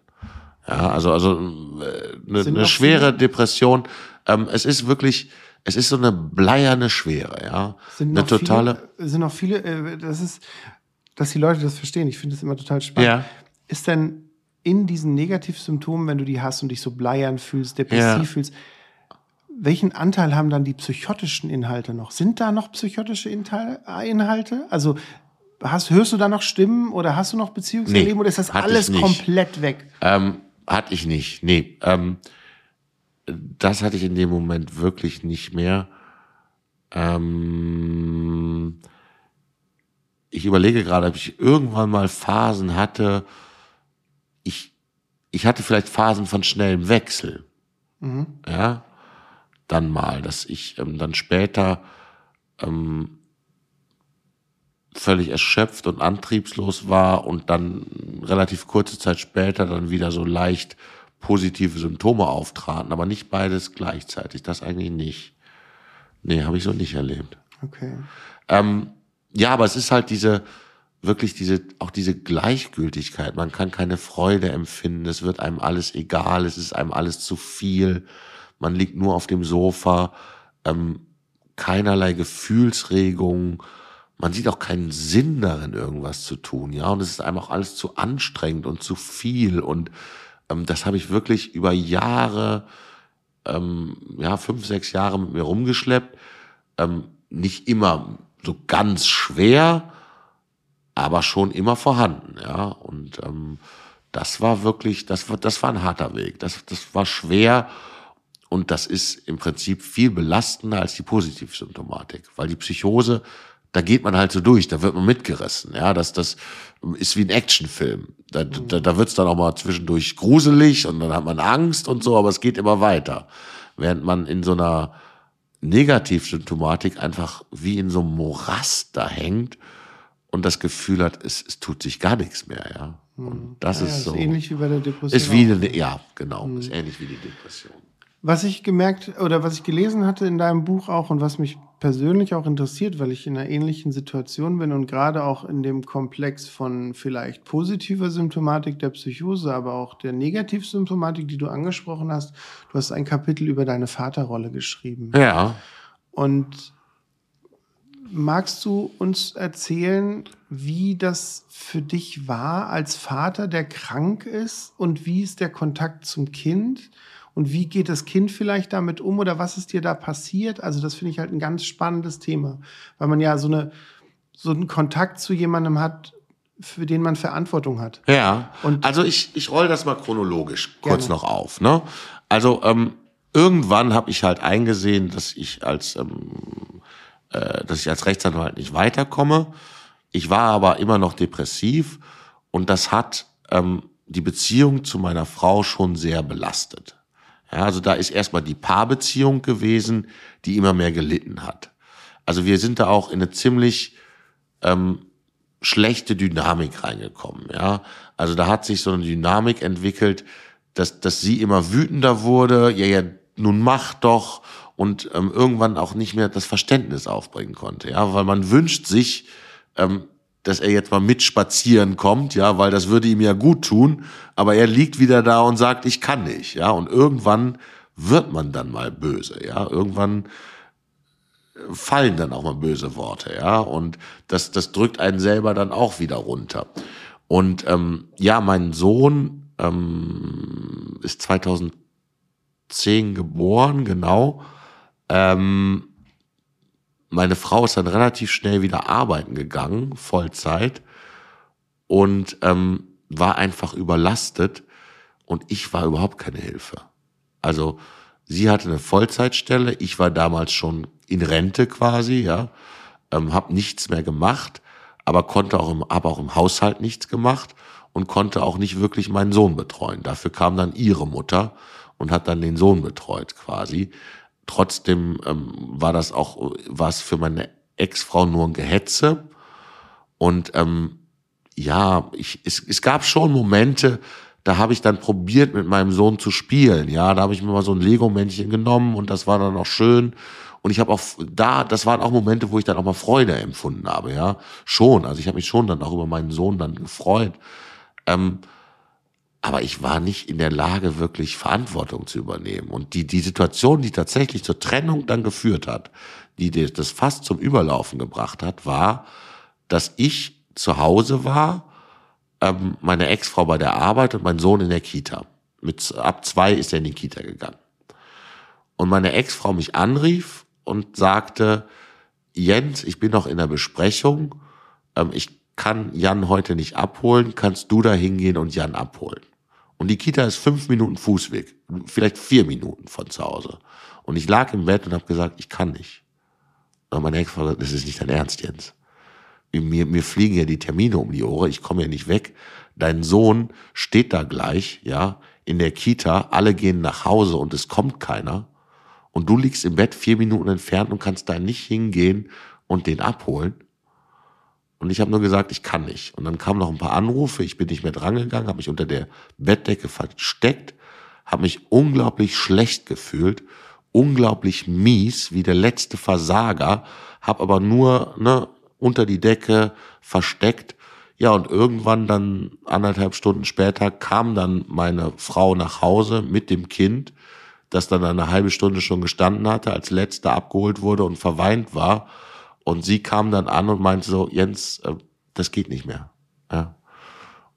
Ja, also, also, äh, eine, eine schwere viele? Depression, ähm, es ist wirklich, es ist so eine bleierne Schwere, ja. Sind eine totale. Viele, sind noch viele, äh, das ist, dass die Leute das verstehen. Ich finde das immer total spannend. Ja. Ist denn in diesen Negativsymptomen, wenn du die hast und dich so bleiern fühlst, depressiv ja. fühlst, welchen Anteil haben dann die psychotischen Inhalte noch? Sind da noch psychotische Inhalte? Also hast, hörst du da noch Stimmen oder hast du noch Beziehungserleben nee, oder ist das alles komplett weg? Ähm, hatte ich nicht. Nee. Ähm, das hatte ich in dem Moment wirklich nicht mehr. Ähm, ich überlege gerade, ob ich irgendwann mal Phasen hatte. Ich, ich hatte vielleicht Phasen von schnellem Wechsel. Mhm. Ja dann mal, dass ich ähm, dann später ähm, völlig erschöpft und antriebslos war und dann relativ kurze Zeit später dann wieder so leicht positive Symptome auftraten, aber nicht beides gleichzeitig. Das eigentlich nicht. Nee, habe ich so nicht erlebt. Okay. Ähm, ja, aber es ist halt diese, wirklich diese, auch diese Gleichgültigkeit. Man kann keine Freude empfinden. Es wird einem alles egal. Es ist einem alles zu viel man liegt nur auf dem Sofa, ähm, keinerlei Gefühlsregung, man sieht auch keinen Sinn darin, irgendwas zu tun, ja, und es ist einfach alles zu anstrengend und zu viel und ähm, das habe ich wirklich über Jahre, ähm, ja, fünf, sechs Jahre mit mir rumgeschleppt, ähm, nicht immer so ganz schwer, aber schon immer vorhanden, ja, und ähm, das war wirklich, das war, das war ein harter Weg, das, das war schwer und das ist im Prinzip viel belastender als die Positivsymptomatik, weil die Psychose, da geht man halt so durch, da wird man mitgerissen. Ja, das, das ist wie ein Actionfilm. Da, da, da wird's dann auch mal zwischendurch gruselig und dann hat man Angst und so, aber es geht immer weiter. Während man in so einer Negativsymptomatik einfach wie in so einem Morast da hängt und das Gefühl hat, es, es tut sich gar nichts mehr, ja. Und hm. das ja, ist so. Ist ähnlich wie bei der Depression. Ist wie eine, ja, genau, hm. ist ähnlich wie die Depression. Was ich gemerkt oder was ich gelesen hatte in deinem Buch auch und was mich persönlich auch interessiert, weil ich in einer ähnlichen Situation bin und gerade auch in dem Komplex von vielleicht positiver Symptomatik der Psychose, aber auch der Negativsymptomatik, die du angesprochen hast. Du hast ein Kapitel über deine Vaterrolle geschrieben. Ja. Und magst du uns erzählen, wie das für dich war als Vater, der krank ist und wie ist der Kontakt zum Kind? Und wie geht das Kind vielleicht damit um oder was ist dir da passiert? Also das finde ich halt ein ganz spannendes Thema, weil man ja so eine so einen Kontakt zu jemandem hat, für den man Verantwortung hat. Ja. Und also ich ich roll das mal chronologisch kurz gerne. noch auf. Ne? Also ähm, irgendwann habe ich halt eingesehen, dass ich als ähm, äh, dass ich als Rechtsanwalt nicht weiterkomme. Ich war aber immer noch depressiv und das hat ähm, die Beziehung zu meiner Frau schon sehr belastet. Ja, also da ist erstmal die Paarbeziehung gewesen, die immer mehr gelitten hat. Also wir sind da auch in eine ziemlich ähm, schlechte Dynamik reingekommen, ja. Also da hat sich so eine Dynamik entwickelt, dass, dass sie immer wütender wurde, ja, ja, nun mach doch und ähm, irgendwann auch nicht mehr das Verständnis aufbringen konnte, ja, weil man wünscht sich, ähm, dass er jetzt mal mit spazieren kommt, ja, weil das würde ihm ja gut tun, aber er liegt wieder da und sagt, ich kann nicht, ja, und irgendwann wird man dann mal böse, ja, irgendwann fallen dann auch mal böse Worte, ja, und das, das drückt einen selber dann auch wieder runter. Und ähm, ja, mein Sohn ähm, ist 2010 geboren, genau. Ähm, meine Frau ist dann relativ schnell wieder arbeiten gegangen, Vollzeit, und ähm, war einfach überlastet und ich war überhaupt keine Hilfe. Also sie hatte eine Vollzeitstelle, ich war damals schon in Rente quasi, ja, ähm, habe nichts mehr gemacht, aber konnte auch im, habe auch im Haushalt nichts gemacht und konnte auch nicht wirklich meinen Sohn betreuen. Dafür kam dann ihre Mutter und hat dann den Sohn betreut quasi. Trotzdem ähm, war das auch, war es für meine Ex-Frau nur ein Gehetze. Und ähm, ja, ich, es, es gab schon Momente, da habe ich dann probiert, mit meinem Sohn zu spielen. Ja, da habe ich mir mal so ein Lego-Männchen genommen und das war dann auch schön. Und ich habe auch da, das waren auch Momente, wo ich dann auch mal Freude empfunden habe, ja. Schon. Also ich habe mich schon dann auch über meinen Sohn dann gefreut. Ähm, aber ich war nicht in der Lage, wirklich Verantwortung zu übernehmen. Und die, die Situation, die tatsächlich zur Trennung dann geführt hat, die das fast zum Überlaufen gebracht hat, war, dass ich zu Hause war, ähm, meine Ex-Frau bei der Arbeit und mein Sohn in der Kita. Mit, ab zwei ist er in die Kita gegangen. Und meine Ex-Frau mich anrief und sagte, Jens, ich bin noch in der Besprechung, ähm, ich kann Jan heute nicht abholen, kannst du da hingehen und Jan abholen? Und die Kita ist fünf Minuten Fußweg, vielleicht vier Minuten von zu Hause. Und ich lag im Bett und habe gesagt, ich kann nicht. Und meine Ex gesagt, das ist nicht dein Ernst, Jens. Mir, mir fliegen ja die Termine um die Ohren, ich komme ja nicht weg. Dein Sohn steht da gleich, ja, in der Kita, alle gehen nach Hause und es kommt keiner. Und du liegst im Bett vier Minuten entfernt und kannst da nicht hingehen und den abholen. Und ich habe nur gesagt, ich kann nicht. Und dann kamen noch ein paar Anrufe, ich bin nicht mehr drangegangen, habe mich unter der Bettdecke versteckt, habe mich unglaublich schlecht gefühlt, unglaublich mies, wie der letzte Versager, habe aber nur ne, unter die Decke versteckt. Ja, und irgendwann dann anderthalb Stunden später kam dann meine Frau nach Hause mit dem Kind, das dann eine halbe Stunde schon gestanden hatte, als letzter abgeholt wurde und verweint war. Und sie kam dann an und meinte so, Jens, äh, das geht nicht mehr. Ja.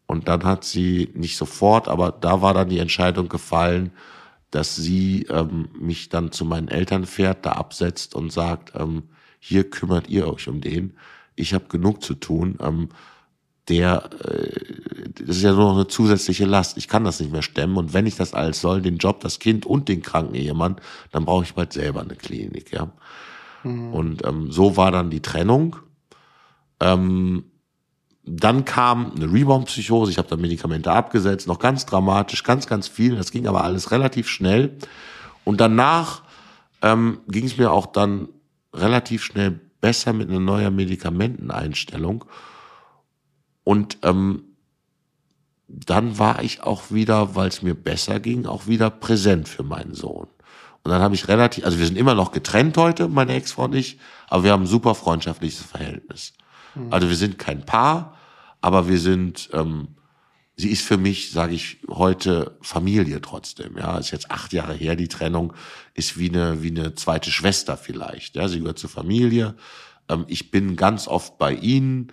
Und dann hat sie nicht sofort, aber da war dann die Entscheidung gefallen, dass sie ähm, mich dann zu meinen Eltern fährt, da absetzt und sagt, ähm, hier kümmert ihr euch um den. Ich habe genug zu tun. Ähm, der, äh, das ist ja nur noch eine zusätzliche Last. Ich kann das nicht mehr stemmen. Und wenn ich das alles soll, den Job, das Kind und den kranken Ehemann, dann brauche ich bald selber eine Klinik. Ja. Mhm. Und ähm, so war dann die Trennung. Ähm, dann kam eine Rebound-Psychose, ich habe dann Medikamente abgesetzt, noch ganz dramatisch, ganz, ganz viel. Das ging aber alles relativ schnell. Und danach ähm, ging es mir auch dann relativ schnell besser mit einer neuen Medikamenteneinstellung. Und ähm, dann war ich auch wieder, weil es mir besser ging, auch wieder präsent für meinen Sohn. Und dann habe ich relativ, also wir sind immer noch getrennt heute, meine Ex-Frau und ich, aber wir haben ein super freundschaftliches Verhältnis. Mhm. Also wir sind kein Paar, aber wir sind, ähm, sie ist für mich, sage ich heute, Familie trotzdem. Ja, ist jetzt acht Jahre her, die Trennung ist wie eine wie eine zweite Schwester vielleicht. Ja, sie gehört zur Familie. Ähm, ich bin ganz oft bei ihnen.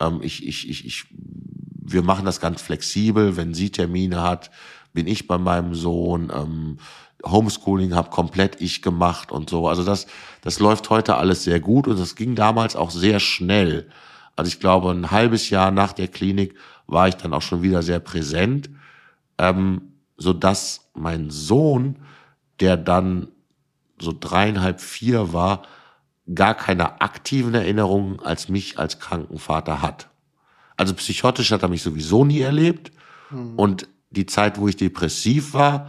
Ähm, ich, ich, ich, ich, wir machen das ganz flexibel. Wenn sie Termine hat, bin ich bei meinem Sohn. Ähm, Homeschooling habe komplett ich gemacht und so. Also das, das läuft heute alles sehr gut und das ging damals auch sehr schnell. Also ich glaube, ein halbes Jahr nach der Klinik war ich dann auch schon wieder sehr präsent, ähm, so dass mein Sohn, der dann so dreieinhalb, vier war, gar keine aktiven Erinnerungen als mich als Krankenvater hat. Also psychotisch hat er mich sowieso nie erlebt mhm. und die Zeit, wo ich depressiv war,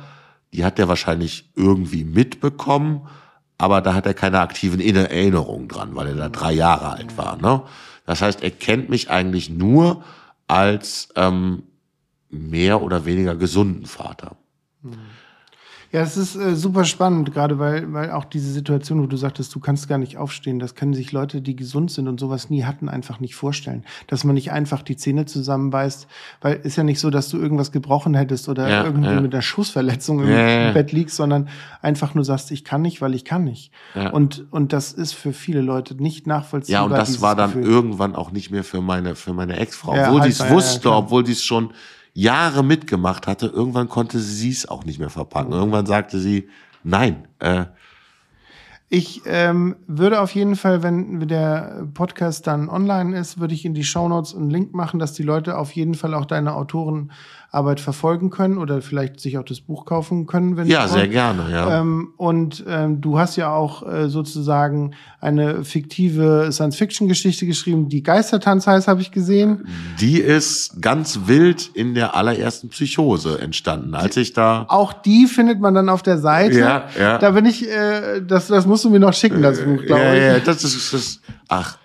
die hat er wahrscheinlich irgendwie mitbekommen, aber da hat er keine aktiven Erinnerungen dran, weil er da drei Jahre alt war. Ne? Das heißt, er kennt mich eigentlich nur als ähm, mehr oder weniger gesunden Vater. Mhm. Ja, es ist äh, super spannend, gerade weil, weil auch diese Situation, wo du sagtest, du kannst gar nicht aufstehen, das können sich Leute, die gesund sind und sowas nie hatten, einfach nicht vorstellen. Dass man nicht einfach die Zähne zusammenbeißt, weil ist ja nicht so, dass du irgendwas gebrochen hättest oder ja, irgendwie ja. mit einer Schussverletzung im, ja, Bett liegst, sondern einfach nur sagst, ich kann nicht, weil ich kann nicht. Und, und das ist für viele Leute nicht nachvollziehbar. Ja, und das war dann Gefühl. irgendwann auch nicht mehr für meine, für meine Ex-Frau, obwohl halt, die es wusste, obwohl die es schon Jahre mitgemacht hatte, irgendwann konnte sie es auch nicht mehr verpacken. Irgendwann sagte sie, nein. Äh, ich ähm, würde auf jeden Fall, wenn der Podcast dann online ist, würde ich in die Shownotes einen Link machen, dass die Leute auf jeden Fall auch deine Autoren Arbeit verfolgen können oder vielleicht sich auch das Buch kaufen können, wenn Ja, sehr gerne, ja. Ähm, und ähm, du hast ja auch äh, sozusagen eine fiktive Science-Fiction-Geschichte geschrieben, die Geistertanz heißt, habe ich gesehen. Die ist ganz wild in der allerersten Psychose entstanden, als ich da. Auch die findet man dann auf der Seite. Ja, ja. Da bin ich, äh, das, das musst du mir noch schicken, das Buch, glaube ja, ich. Ja, das ist, das, ach,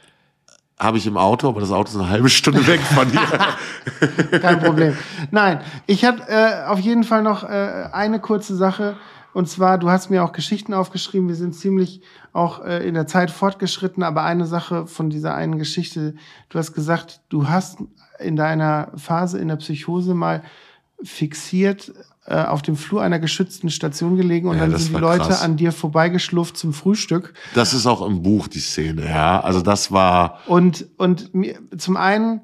habe ich im Auto, aber das Auto ist eine halbe Stunde weg von dir. Kein Problem. Nein, ich habe äh, auf jeden Fall noch äh, eine kurze Sache. Und zwar, du hast mir auch Geschichten aufgeschrieben. Wir sind ziemlich auch äh, in der Zeit fortgeschritten. Aber eine Sache von dieser einen Geschichte, du hast gesagt, du hast in deiner Phase in der Psychose mal fixiert äh, auf dem Flur einer geschützten Station gelegen und ja, dann sind die Leute krass. an dir vorbeigeschlufft zum Frühstück. Das ist auch im Buch die Szene, ja. Also das war. Und, und mir, zum einen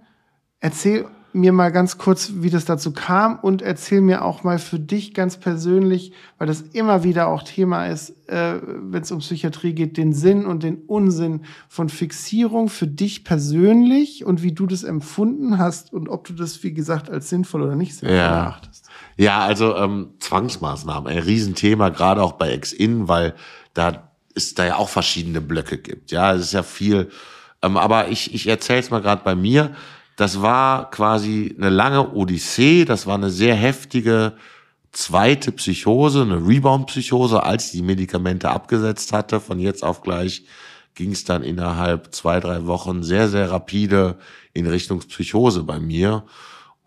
erzähl mir mal ganz kurz, wie das dazu kam und erzähl mir auch mal für dich ganz persönlich, weil das immer wieder auch Thema ist, äh, wenn es um Psychiatrie geht, den Sinn und den Unsinn von Fixierung für dich persönlich und wie du das empfunden hast und ob du das, wie gesagt, als sinnvoll oder nicht sinnvoll ja. erachtest. Ja, also ähm, Zwangsmaßnahmen, ein Riesenthema, gerade auch bei Ex-In, weil da es da ja auch verschiedene Blöcke gibt. Ja, es ist ja viel. Ähm, aber ich, ich erzähle es mal gerade bei mir. Das war quasi eine lange Odyssee. Das war eine sehr heftige zweite Psychose, eine Rebound-Psychose, als ich die Medikamente abgesetzt hatte. Von jetzt auf gleich ging es dann innerhalb zwei, drei Wochen sehr, sehr rapide in Richtung Psychose bei mir.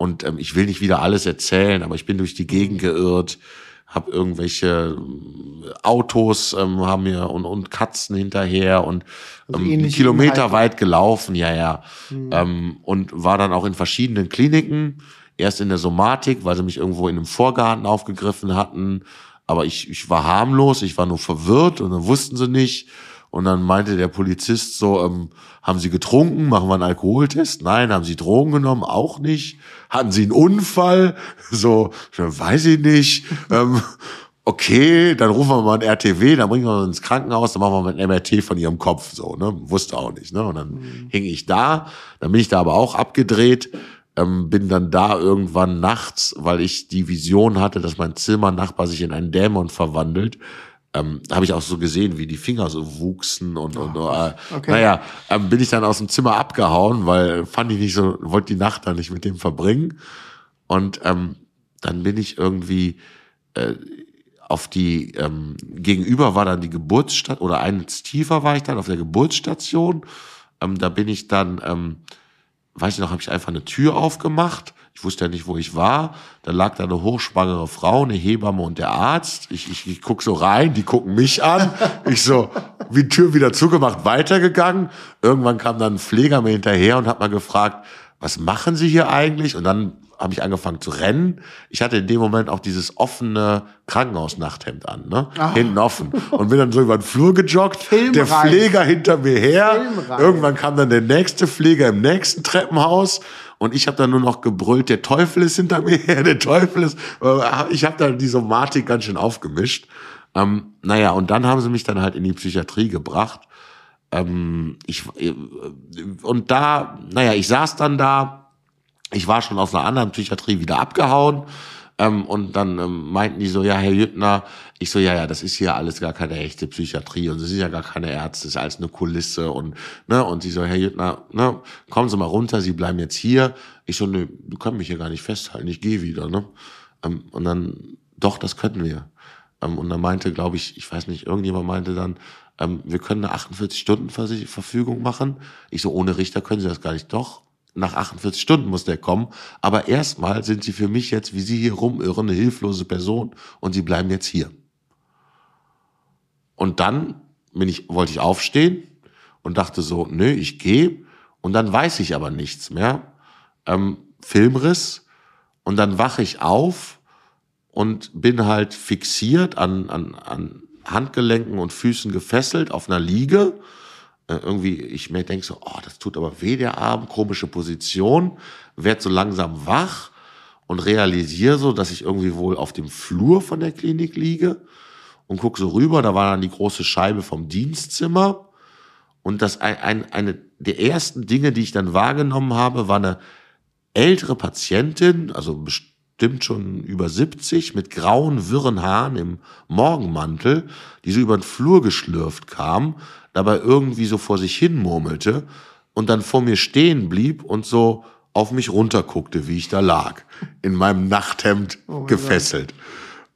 Und ähm, ich will nicht wieder alles erzählen, aber ich bin durch die Gegend geirrt, habe irgendwelche ähm, Autos ähm, haben mir und, und Katzen hinterher und also ähm, Kilometer weit gelaufen, ja, ja. Mhm. Ähm, und war dann auch in verschiedenen Kliniken. Erst in der Somatik, weil sie mich irgendwo in einem Vorgarten aufgegriffen hatten. Aber ich, ich war harmlos, ich war nur verwirrt und dann wussten sie nicht. Und dann meinte der Polizist so, ähm, haben Sie getrunken? Machen wir einen Alkoholtest? Nein. Haben Sie Drogen genommen? Auch nicht. Hatten Sie einen Unfall? So, weiß ich nicht. ähm, okay, dann rufen wir mal ein RTW, dann bringen wir uns ins Krankenhaus, dann machen wir mal ein MRT von ihrem Kopf, so, ne, wusste auch nicht, ne, und dann mhm. hing ich da, dann bin ich da aber auch abgedreht, ähm, bin dann da irgendwann nachts, weil ich die Vision hatte, dass mein Zimmernachbar sich in einen Dämon verwandelt, ähm, habe ich auch so gesehen, wie die Finger so wuchsen und, und äh, okay. naja, ähm, bin ich dann aus dem Zimmer abgehauen, weil fand ich nicht so, wollte die Nacht dann nicht mit dem verbringen. Und ähm, dann bin ich irgendwie äh, auf die, ähm, gegenüber war dann die Geburtsstadt, oder eins tiefer war ich dann auf der Geburtsstation. Ähm, da bin ich dann, ähm, weiß ich noch, habe ich einfach eine Tür aufgemacht ich wusste ja nicht, wo ich war. Da lag da eine hochschwangere Frau, eine Hebamme und der Arzt. Ich, ich, ich guck so rein, die gucken mich an. Ich so, wie Tür wieder zugemacht, weitergegangen. Irgendwann kam dann ein Pfleger mir hinterher und hat mal gefragt, was machen Sie hier eigentlich? Und dann habe ich angefangen zu rennen. Ich hatte in dem Moment auch dieses offene Krankenhausnachthemd an, ne? Ach. Hinten offen. Und bin dann so über den Flur gejoggt. Filmreif. Der Pfleger hinter mir her. Filmreif. Irgendwann kam dann der nächste Pfleger im nächsten Treppenhaus. Und ich habe dann nur noch gebrüllt, der Teufel ist hinter mir her, der Teufel ist. Äh, ich habe dann die Somatik ganz schön aufgemischt. Ähm, naja, und dann haben sie mich dann halt in die Psychiatrie gebracht. Ähm, ich, äh, und da, naja, ich saß dann da. Ich war schon aus einer anderen Psychiatrie wieder abgehauen. Ähm, und dann ähm, meinten die so, ja, Herr Jüttner, ich so, ja, ja, das ist hier alles gar keine echte Psychiatrie und Sie sind ja gar keine Ärzte, das ist alles eine Kulisse und, ne, und sie so, Herr Jüttner, ne, kommen Sie mal runter, Sie bleiben jetzt hier. Ich so, ne, du kannst mich hier gar nicht festhalten, ich gehe wieder, ne. Ähm, und dann, doch, das könnten wir. Ähm, und dann meinte, glaube ich, ich weiß nicht, irgendjemand meinte dann, ähm, wir können eine 48-Stunden-Verfügung machen. Ich so, ohne Richter können Sie das gar nicht. Doch, nach 48 Stunden muss der kommen. Aber erstmal sind Sie für mich jetzt, wie Sie hier rumirren, eine hilflose Person und Sie bleiben jetzt hier. Und dann bin ich, wollte ich aufstehen und dachte so, nö, ich gehe. Und dann weiß ich aber nichts mehr. Ähm, Filmriss. Und dann wache ich auf und bin halt fixiert an, an, an Handgelenken und Füßen gefesselt auf einer Liege. Äh, irgendwie, ich mir denke so, oh, das tut aber weh, der Arm, komische Position, werd so langsam wach und realisiere so, dass ich irgendwie wohl auf dem Flur von der Klinik liege und guck so rüber, da war dann die große Scheibe vom Dienstzimmer und das ein, ein, eine der ersten Dinge, die ich dann wahrgenommen habe, war eine ältere Patientin, also bestimmt schon über 70, mit grauen, wirren Haaren im Morgenmantel, die so über den Flur geschlürft kam, dabei irgendwie so vor sich hin murmelte und dann vor mir stehen blieb und so auf mich runterguckte, wie ich da lag, in meinem Nachthemd oh gefesselt.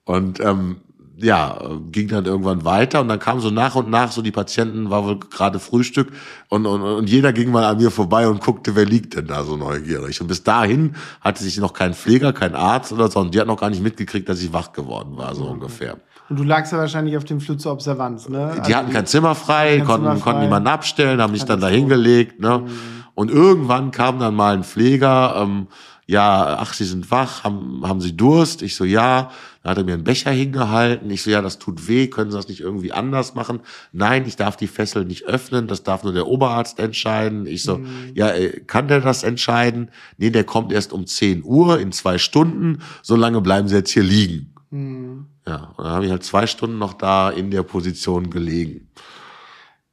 Und ähm, ja, ging dann irgendwann weiter und dann kam so nach und nach so die Patienten, war wohl gerade Frühstück und, und, und jeder ging mal an mir vorbei und guckte, wer liegt denn da so neugierig. Und bis dahin hatte sich noch kein Pfleger, kein Arzt oder so und die hat noch gar nicht mitgekriegt, dass ich wach geworden war, so mhm. ungefähr. Und du lagst ja wahrscheinlich auf dem Flur zur Observanz, ne? Die also hatten kein Zimmer frei, kein konnten, Zimmer frei. konnten niemanden abstellen, haben mich dann da hingelegt, ne? Mhm. Und irgendwann kam dann mal ein Pfleger, ähm, ja, ach, Sie sind wach, haben, haben Sie Durst? Ich so, ja. Dann hat er mir einen Becher hingehalten. Ich so, ja, das tut weh, können Sie das nicht irgendwie anders machen? Nein, ich darf die Fessel nicht öffnen, das darf nur der Oberarzt entscheiden. Ich so, mhm. ja, äh, kann der das entscheiden? Nee, der kommt erst um 10 Uhr in zwei Stunden, so lange bleiben Sie jetzt hier liegen. Mhm. Ja, und dann habe ich halt zwei Stunden noch da in der Position gelegen.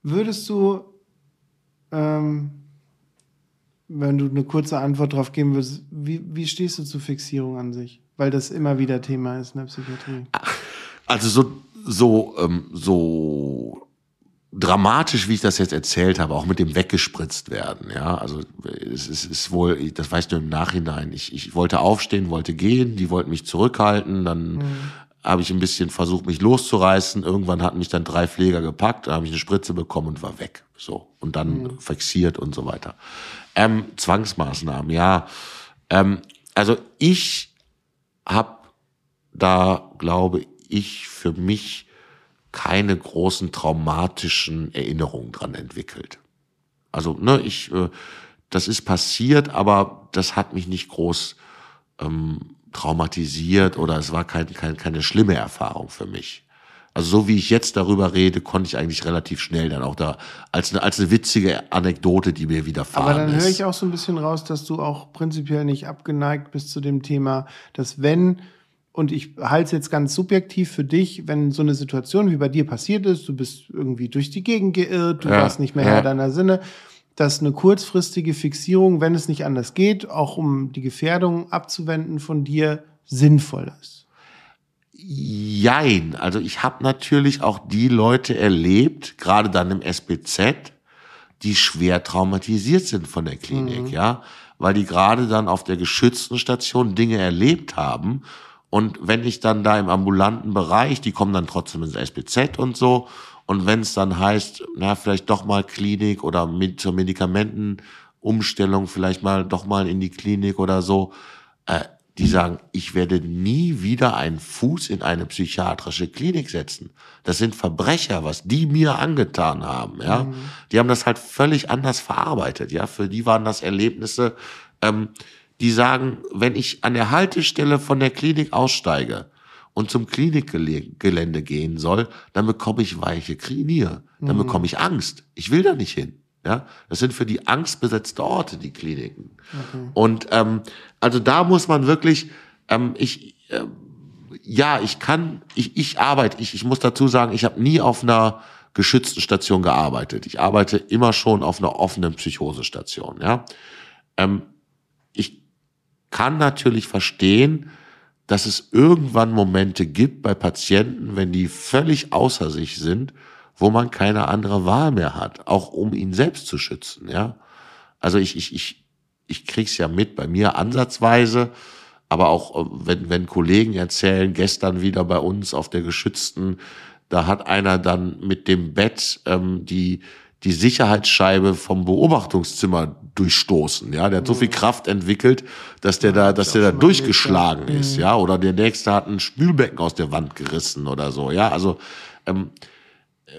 Würdest du ähm wenn du eine kurze Antwort darauf geben würdest, wie, wie stehst du zu Fixierung an sich? Weil das immer wieder Thema ist in der Psychiatrie. Also so, so, ähm, so dramatisch, wie ich das jetzt erzählt habe, auch mit dem weggespritzt werden, ja, also es ist, ist wohl, das weißt du im Nachhinein, ich, ich wollte aufstehen, wollte gehen, die wollten mich zurückhalten, dann mhm. habe ich ein bisschen versucht, mich loszureißen, irgendwann hatten mich dann drei Pfleger gepackt, da habe ich eine Spritze bekommen und war weg, so, und dann mhm. fixiert und so weiter. Ähm, Zwangsmaßnahmen, ja. Ähm, also ich habe da, glaube ich, für mich keine großen traumatischen Erinnerungen dran entwickelt. Also, ne, ich, äh, das ist passiert, aber das hat mich nicht groß ähm, traumatisiert oder es war kein, kein, keine schlimme Erfahrung für mich. Also so wie ich jetzt darüber rede, konnte ich eigentlich relativ schnell dann auch da als eine, als eine witzige Anekdote, die mir widerfahren ist. Aber dann höre ich auch so ein bisschen raus, dass du auch prinzipiell nicht abgeneigt bist zu dem Thema, dass wenn und ich halte es jetzt ganz subjektiv für dich, wenn so eine Situation wie bei dir passiert ist, du bist irgendwie durch die Gegend geirrt, du ja, warst nicht mehr ja. Herr deiner Sinne, dass eine kurzfristige Fixierung, wenn es nicht anders geht, auch um die Gefährdung abzuwenden von dir, sinnvoll ist. Jein. Also ich habe natürlich auch die Leute erlebt, gerade dann im SBZ, die schwer traumatisiert sind von der Klinik, mhm. ja, weil die gerade dann auf der geschützten Station Dinge erlebt haben. Und wenn ich dann da im ambulanten Bereich, die kommen dann trotzdem ins SBZ und so. Und wenn es dann heißt, na, vielleicht doch mal Klinik oder mit zur Medikamentenumstellung, vielleicht mal doch mal in die Klinik oder so, äh, die sagen, ich werde nie wieder einen Fuß in eine psychiatrische Klinik setzen. Das sind Verbrecher, was die mir angetan haben, ja. Mhm. Die haben das halt völlig anders verarbeitet, ja. Für die waren das Erlebnisse, ähm, die sagen, wenn ich an der Haltestelle von der Klinik aussteige und zum Klinikgelände gehen soll, dann bekomme ich weiche Knie, dann mhm. bekomme ich Angst. Ich will da nicht hin. Ja, das sind für die angstbesetzte Orte die Kliniken. Okay. Und ähm, also da muss man wirklich, ähm, ich äh, ja, ich kann, ich, ich arbeite, ich, ich muss dazu sagen, ich habe nie auf einer geschützten Station gearbeitet. Ich arbeite immer schon auf einer offenen Psychosestation. Ja, ähm, ich kann natürlich verstehen, dass es irgendwann Momente gibt bei Patienten, wenn die völlig außer sich sind wo man keine andere Wahl mehr hat, auch um ihn selbst zu schützen, ja. Also ich, ich, ich, ich krieg's ja mit, bei mir ansatzweise, aber auch äh, wenn, wenn Kollegen erzählen, gestern wieder bei uns auf der geschützten, da hat einer dann mit dem Bett ähm, die die Sicherheitsscheibe vom Beobachtungszimmer durchstoßen. Ja, der hat so viel Kraft entwickelt, dass der da, dass der da durchgeschlagen ist. Ja, oder der nächste hat ein Spülbecken aus der Wand gerissen oder so. Ja, also ähm,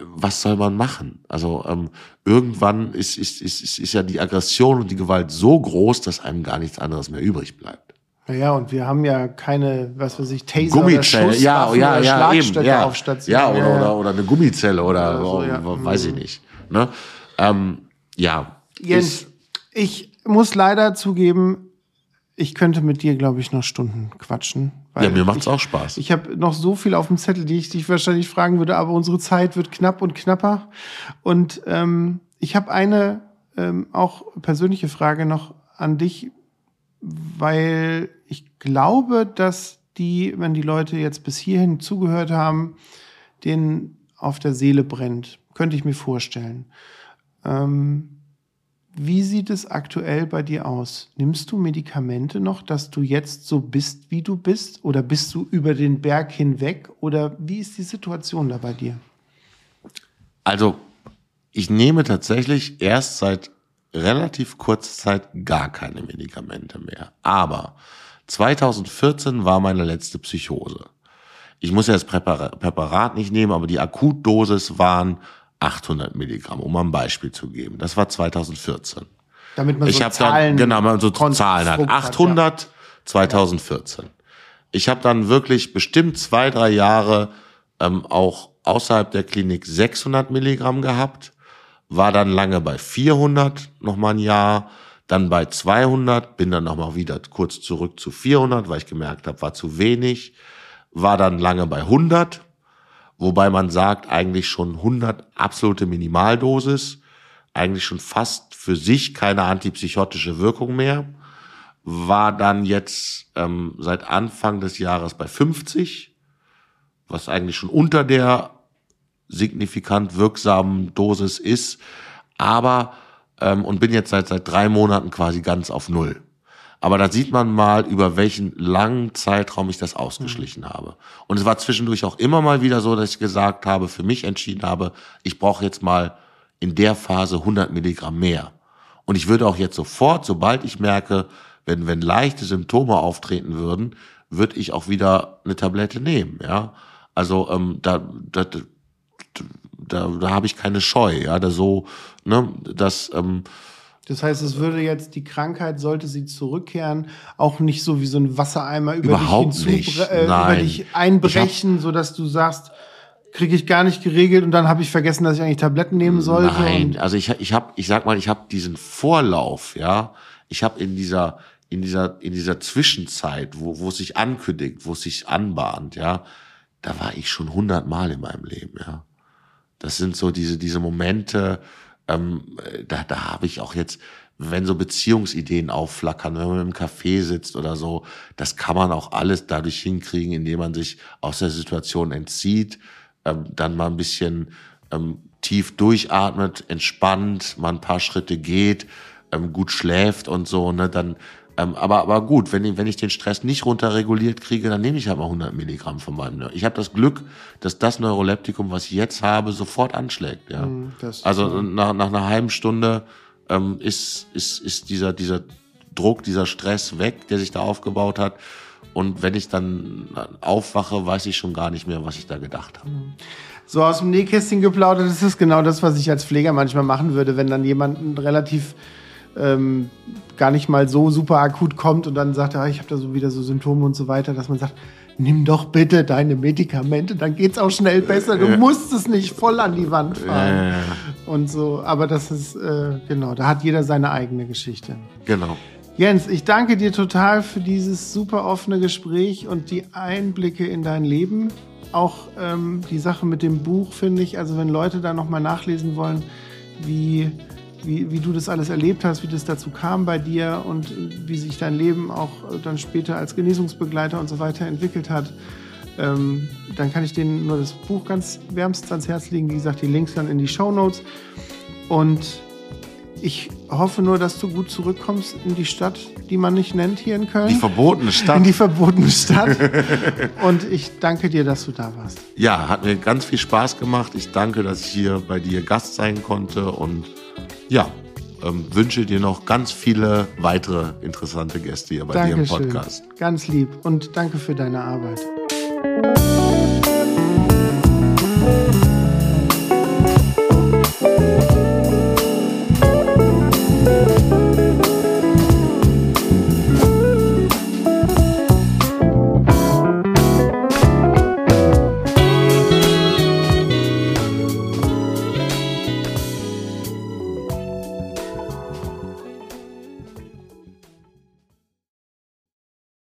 was soll man machen? Also ähm, irgendwann ist, ist, ist, ist ja die Aggression und die Gewalt so groß, dass einem gar nichts anderes mehr übrig bleibt. Naja, und wir haben ja keine, was weiß ich, Taser Gummizelle, oder ja, ja, ja, eben, ja, auf Station. ja, oder, ja. Oder, oder eine Gummizelle oder, oder so, ja. weiß ich nicht. Ne? Ähm, ja. Jens, ich muss leider zugeben, ich könnte mit dir, glaube ich, noch Stunden quatschen. Ja, mir macht's ich, auch Spaß. Ich habe noch so viel auf dem Zettel, die ich dich wahrscheinlich fragen würde, aber unsere Zeit wird knapp und knapper. Und ähm, ich habe eine ähm, auch persönliche Frage noch an dich, weil ich glaube, dass die, wenn die Leute jetzt bis hierhin zugehört haben, denen auf der Seele brennt. Könnte ich mir vorstellen. Ähm, wie sieht es aktuell bei dir aus? Nimmst du Medikamente noch, dass du jetzt so bist, wie du bist? Oder bist du über den Berg hinweg? Oder wie ist die Situation da bei dir? Also, ich nehme tatsächlich erst seit relativ kurzer Zeit gar keine Medikamente mehr. Aber 2014 war meine letzte Psychose. Ich muss ja das Präparat nicht nehmen, aber die Akutdosis waren 800 Milligramm, um mal ein Beispiel zu geben. Das war 2014. Damit man ich so Zahlen, dann, genau, man so Zahlen hat. 800 hat, ja. 2014. Ich habe dann wirklich bestimmt zwei, drei Jahre ähm, auch außerhalb der Klinik 600 Milligramm gehabt, war dann lange bei 400, noch mal ein Jahr, dann bei 200, bin dann noch mal wieder kurz zurück zu 400, weil ich gemerkt habe, war zu wenig, war dann lange bei 100, wobei man sagt, eigentlich schon 100 absolute Minimaldosis, eigentlich schon fast für sich keine antipsychotische Wirkung mehr, war dann jetzt ähm, seit Anfang des Jahres bei 50, was eigentlich schon unter der signifikant wirksamen Dosis ist, aber ähm, und bin jetzt seit seit drei Monaten quasi ganz auf Null. Aber da sieht man mal, über welchen langen Zeitraum ich das ausgeschlichen mhm. habe. Und es war zwischendurch auch immer mal wieder so, dass ich gesagt habe, für mich entschieden habe, ich brauche jetzt mal in der Phase 100 Milligramm mehr. Und ich würde auch jetzt sofort, sobald ich merke, wenn, wenn leichte Symptome auftreten würden, würde ich auch wieder eine Tablette nehmen, ja. Also ähm, da, da, da, da habe ich keine Scheu, ja, da so, ne, das, ähm, das heißt, es würde jetzt die Krankheit, sollte sie zurückkehren, auch nicht so wie so ein Wassereimer über Überhaupt dich, hinzu, äh, über dich einbrechen, so dass du sagst, kriege ich gar nicht geregelt und dann habe ich vergessen, dass ich eigentlich Tabletten nehmen sollte. Nein, also ich ich habe ich sag mal, ich habe diesen Vorlauf, ja. Ich habe in dieser in dieser in dieser Zwischenzeit, wo wo es sich ankündigt, wo es sich anbahnt, ja, da war ich schon hundertmal in meinem Leben, ja. Das sind so diese diese Momente, ähm, da, da habe ich auch jetzt, wenn so Beziehungsideen aufflackern, wenn man im Café sitzt oder so, das kann man auch alles dadurch hinkriegen, indem man sich aus der Situation entzieht, ähm, dann mal ein bisschen ähm, tief durchatmet, entspannt, mal ein paar Schritte geht, ähm, gut schläft und so, ne, dann ähm, aber, aber gut, wenn ich, wenn ich den Stress nicht runterreguliert kriege, dann nehme ich halt mal 100 Milligramm von meinem. Neur Ich habe das Glück, dass das Neuroleptikum, was ich jetzt habe, sofort anschlägt. Ja. Mm, also nach, nach einer halben Stunde ähm, ist, ist, ist dieser, dieser Druck, dieser Stress weg, der sich da aufgebaut hat. Und wenn ich dann aufwache, weiß ich schon gar nicht mehr, was ich da gedacht habe. Mm. So aus dem Nähkästchen geplaudert, das ist genau das, was ich als Pfleger manchmal machen würde, wenn dann jemand relativ ähm, gar nicht mal so super akut kommt und dann sagt, ah, ich habe da so wieder so Symptome und so weiter, dass man sagt, nimm doch bitte deine Medikamente, dann geht's auch schnell besser. Du musst es nicht voll an die Wand fahren. Und so, aber das ist, äh, genau, da hat jeder seine eigene Geschichte. Genau. Jens, ich danke dir total für dieses super offene Gespräch und die Einblicke in dein Leben. Auch ähm, die Sache mit dem Buch finde ich, also wenn Leute da nochmal nachlesen wollen, wie wie, wie du das alles erlebt hast, wie das dazu kam bei dir und wie sich dein Leben auch äh, dann später als Genesungsbegleiter und so weiter entwickelt hat. Ähm, dann kann ich denen nur das Buch ganz wärmstens ans Herz legen. Wie gesagt, die Links dann in die Show Notes. Und ich hoffe nur, dass du gut zurückkommst in die Stadt, die man nicht nennt hier in Köln. Die verbotene Stadt. In die verbotene Stadt. Und ich danke dir, dass du da warst. Ja, hat mir ganz viel Spaß gemacht. Ich danke, dass ich hier bei dir Gast sein konnte und ja, ähm, wünsche dir noch ganz viele weitere interessante Gäste hier bei Dankeschön. dir im Podcast. Ganz lieb und danke für deine Arbeit.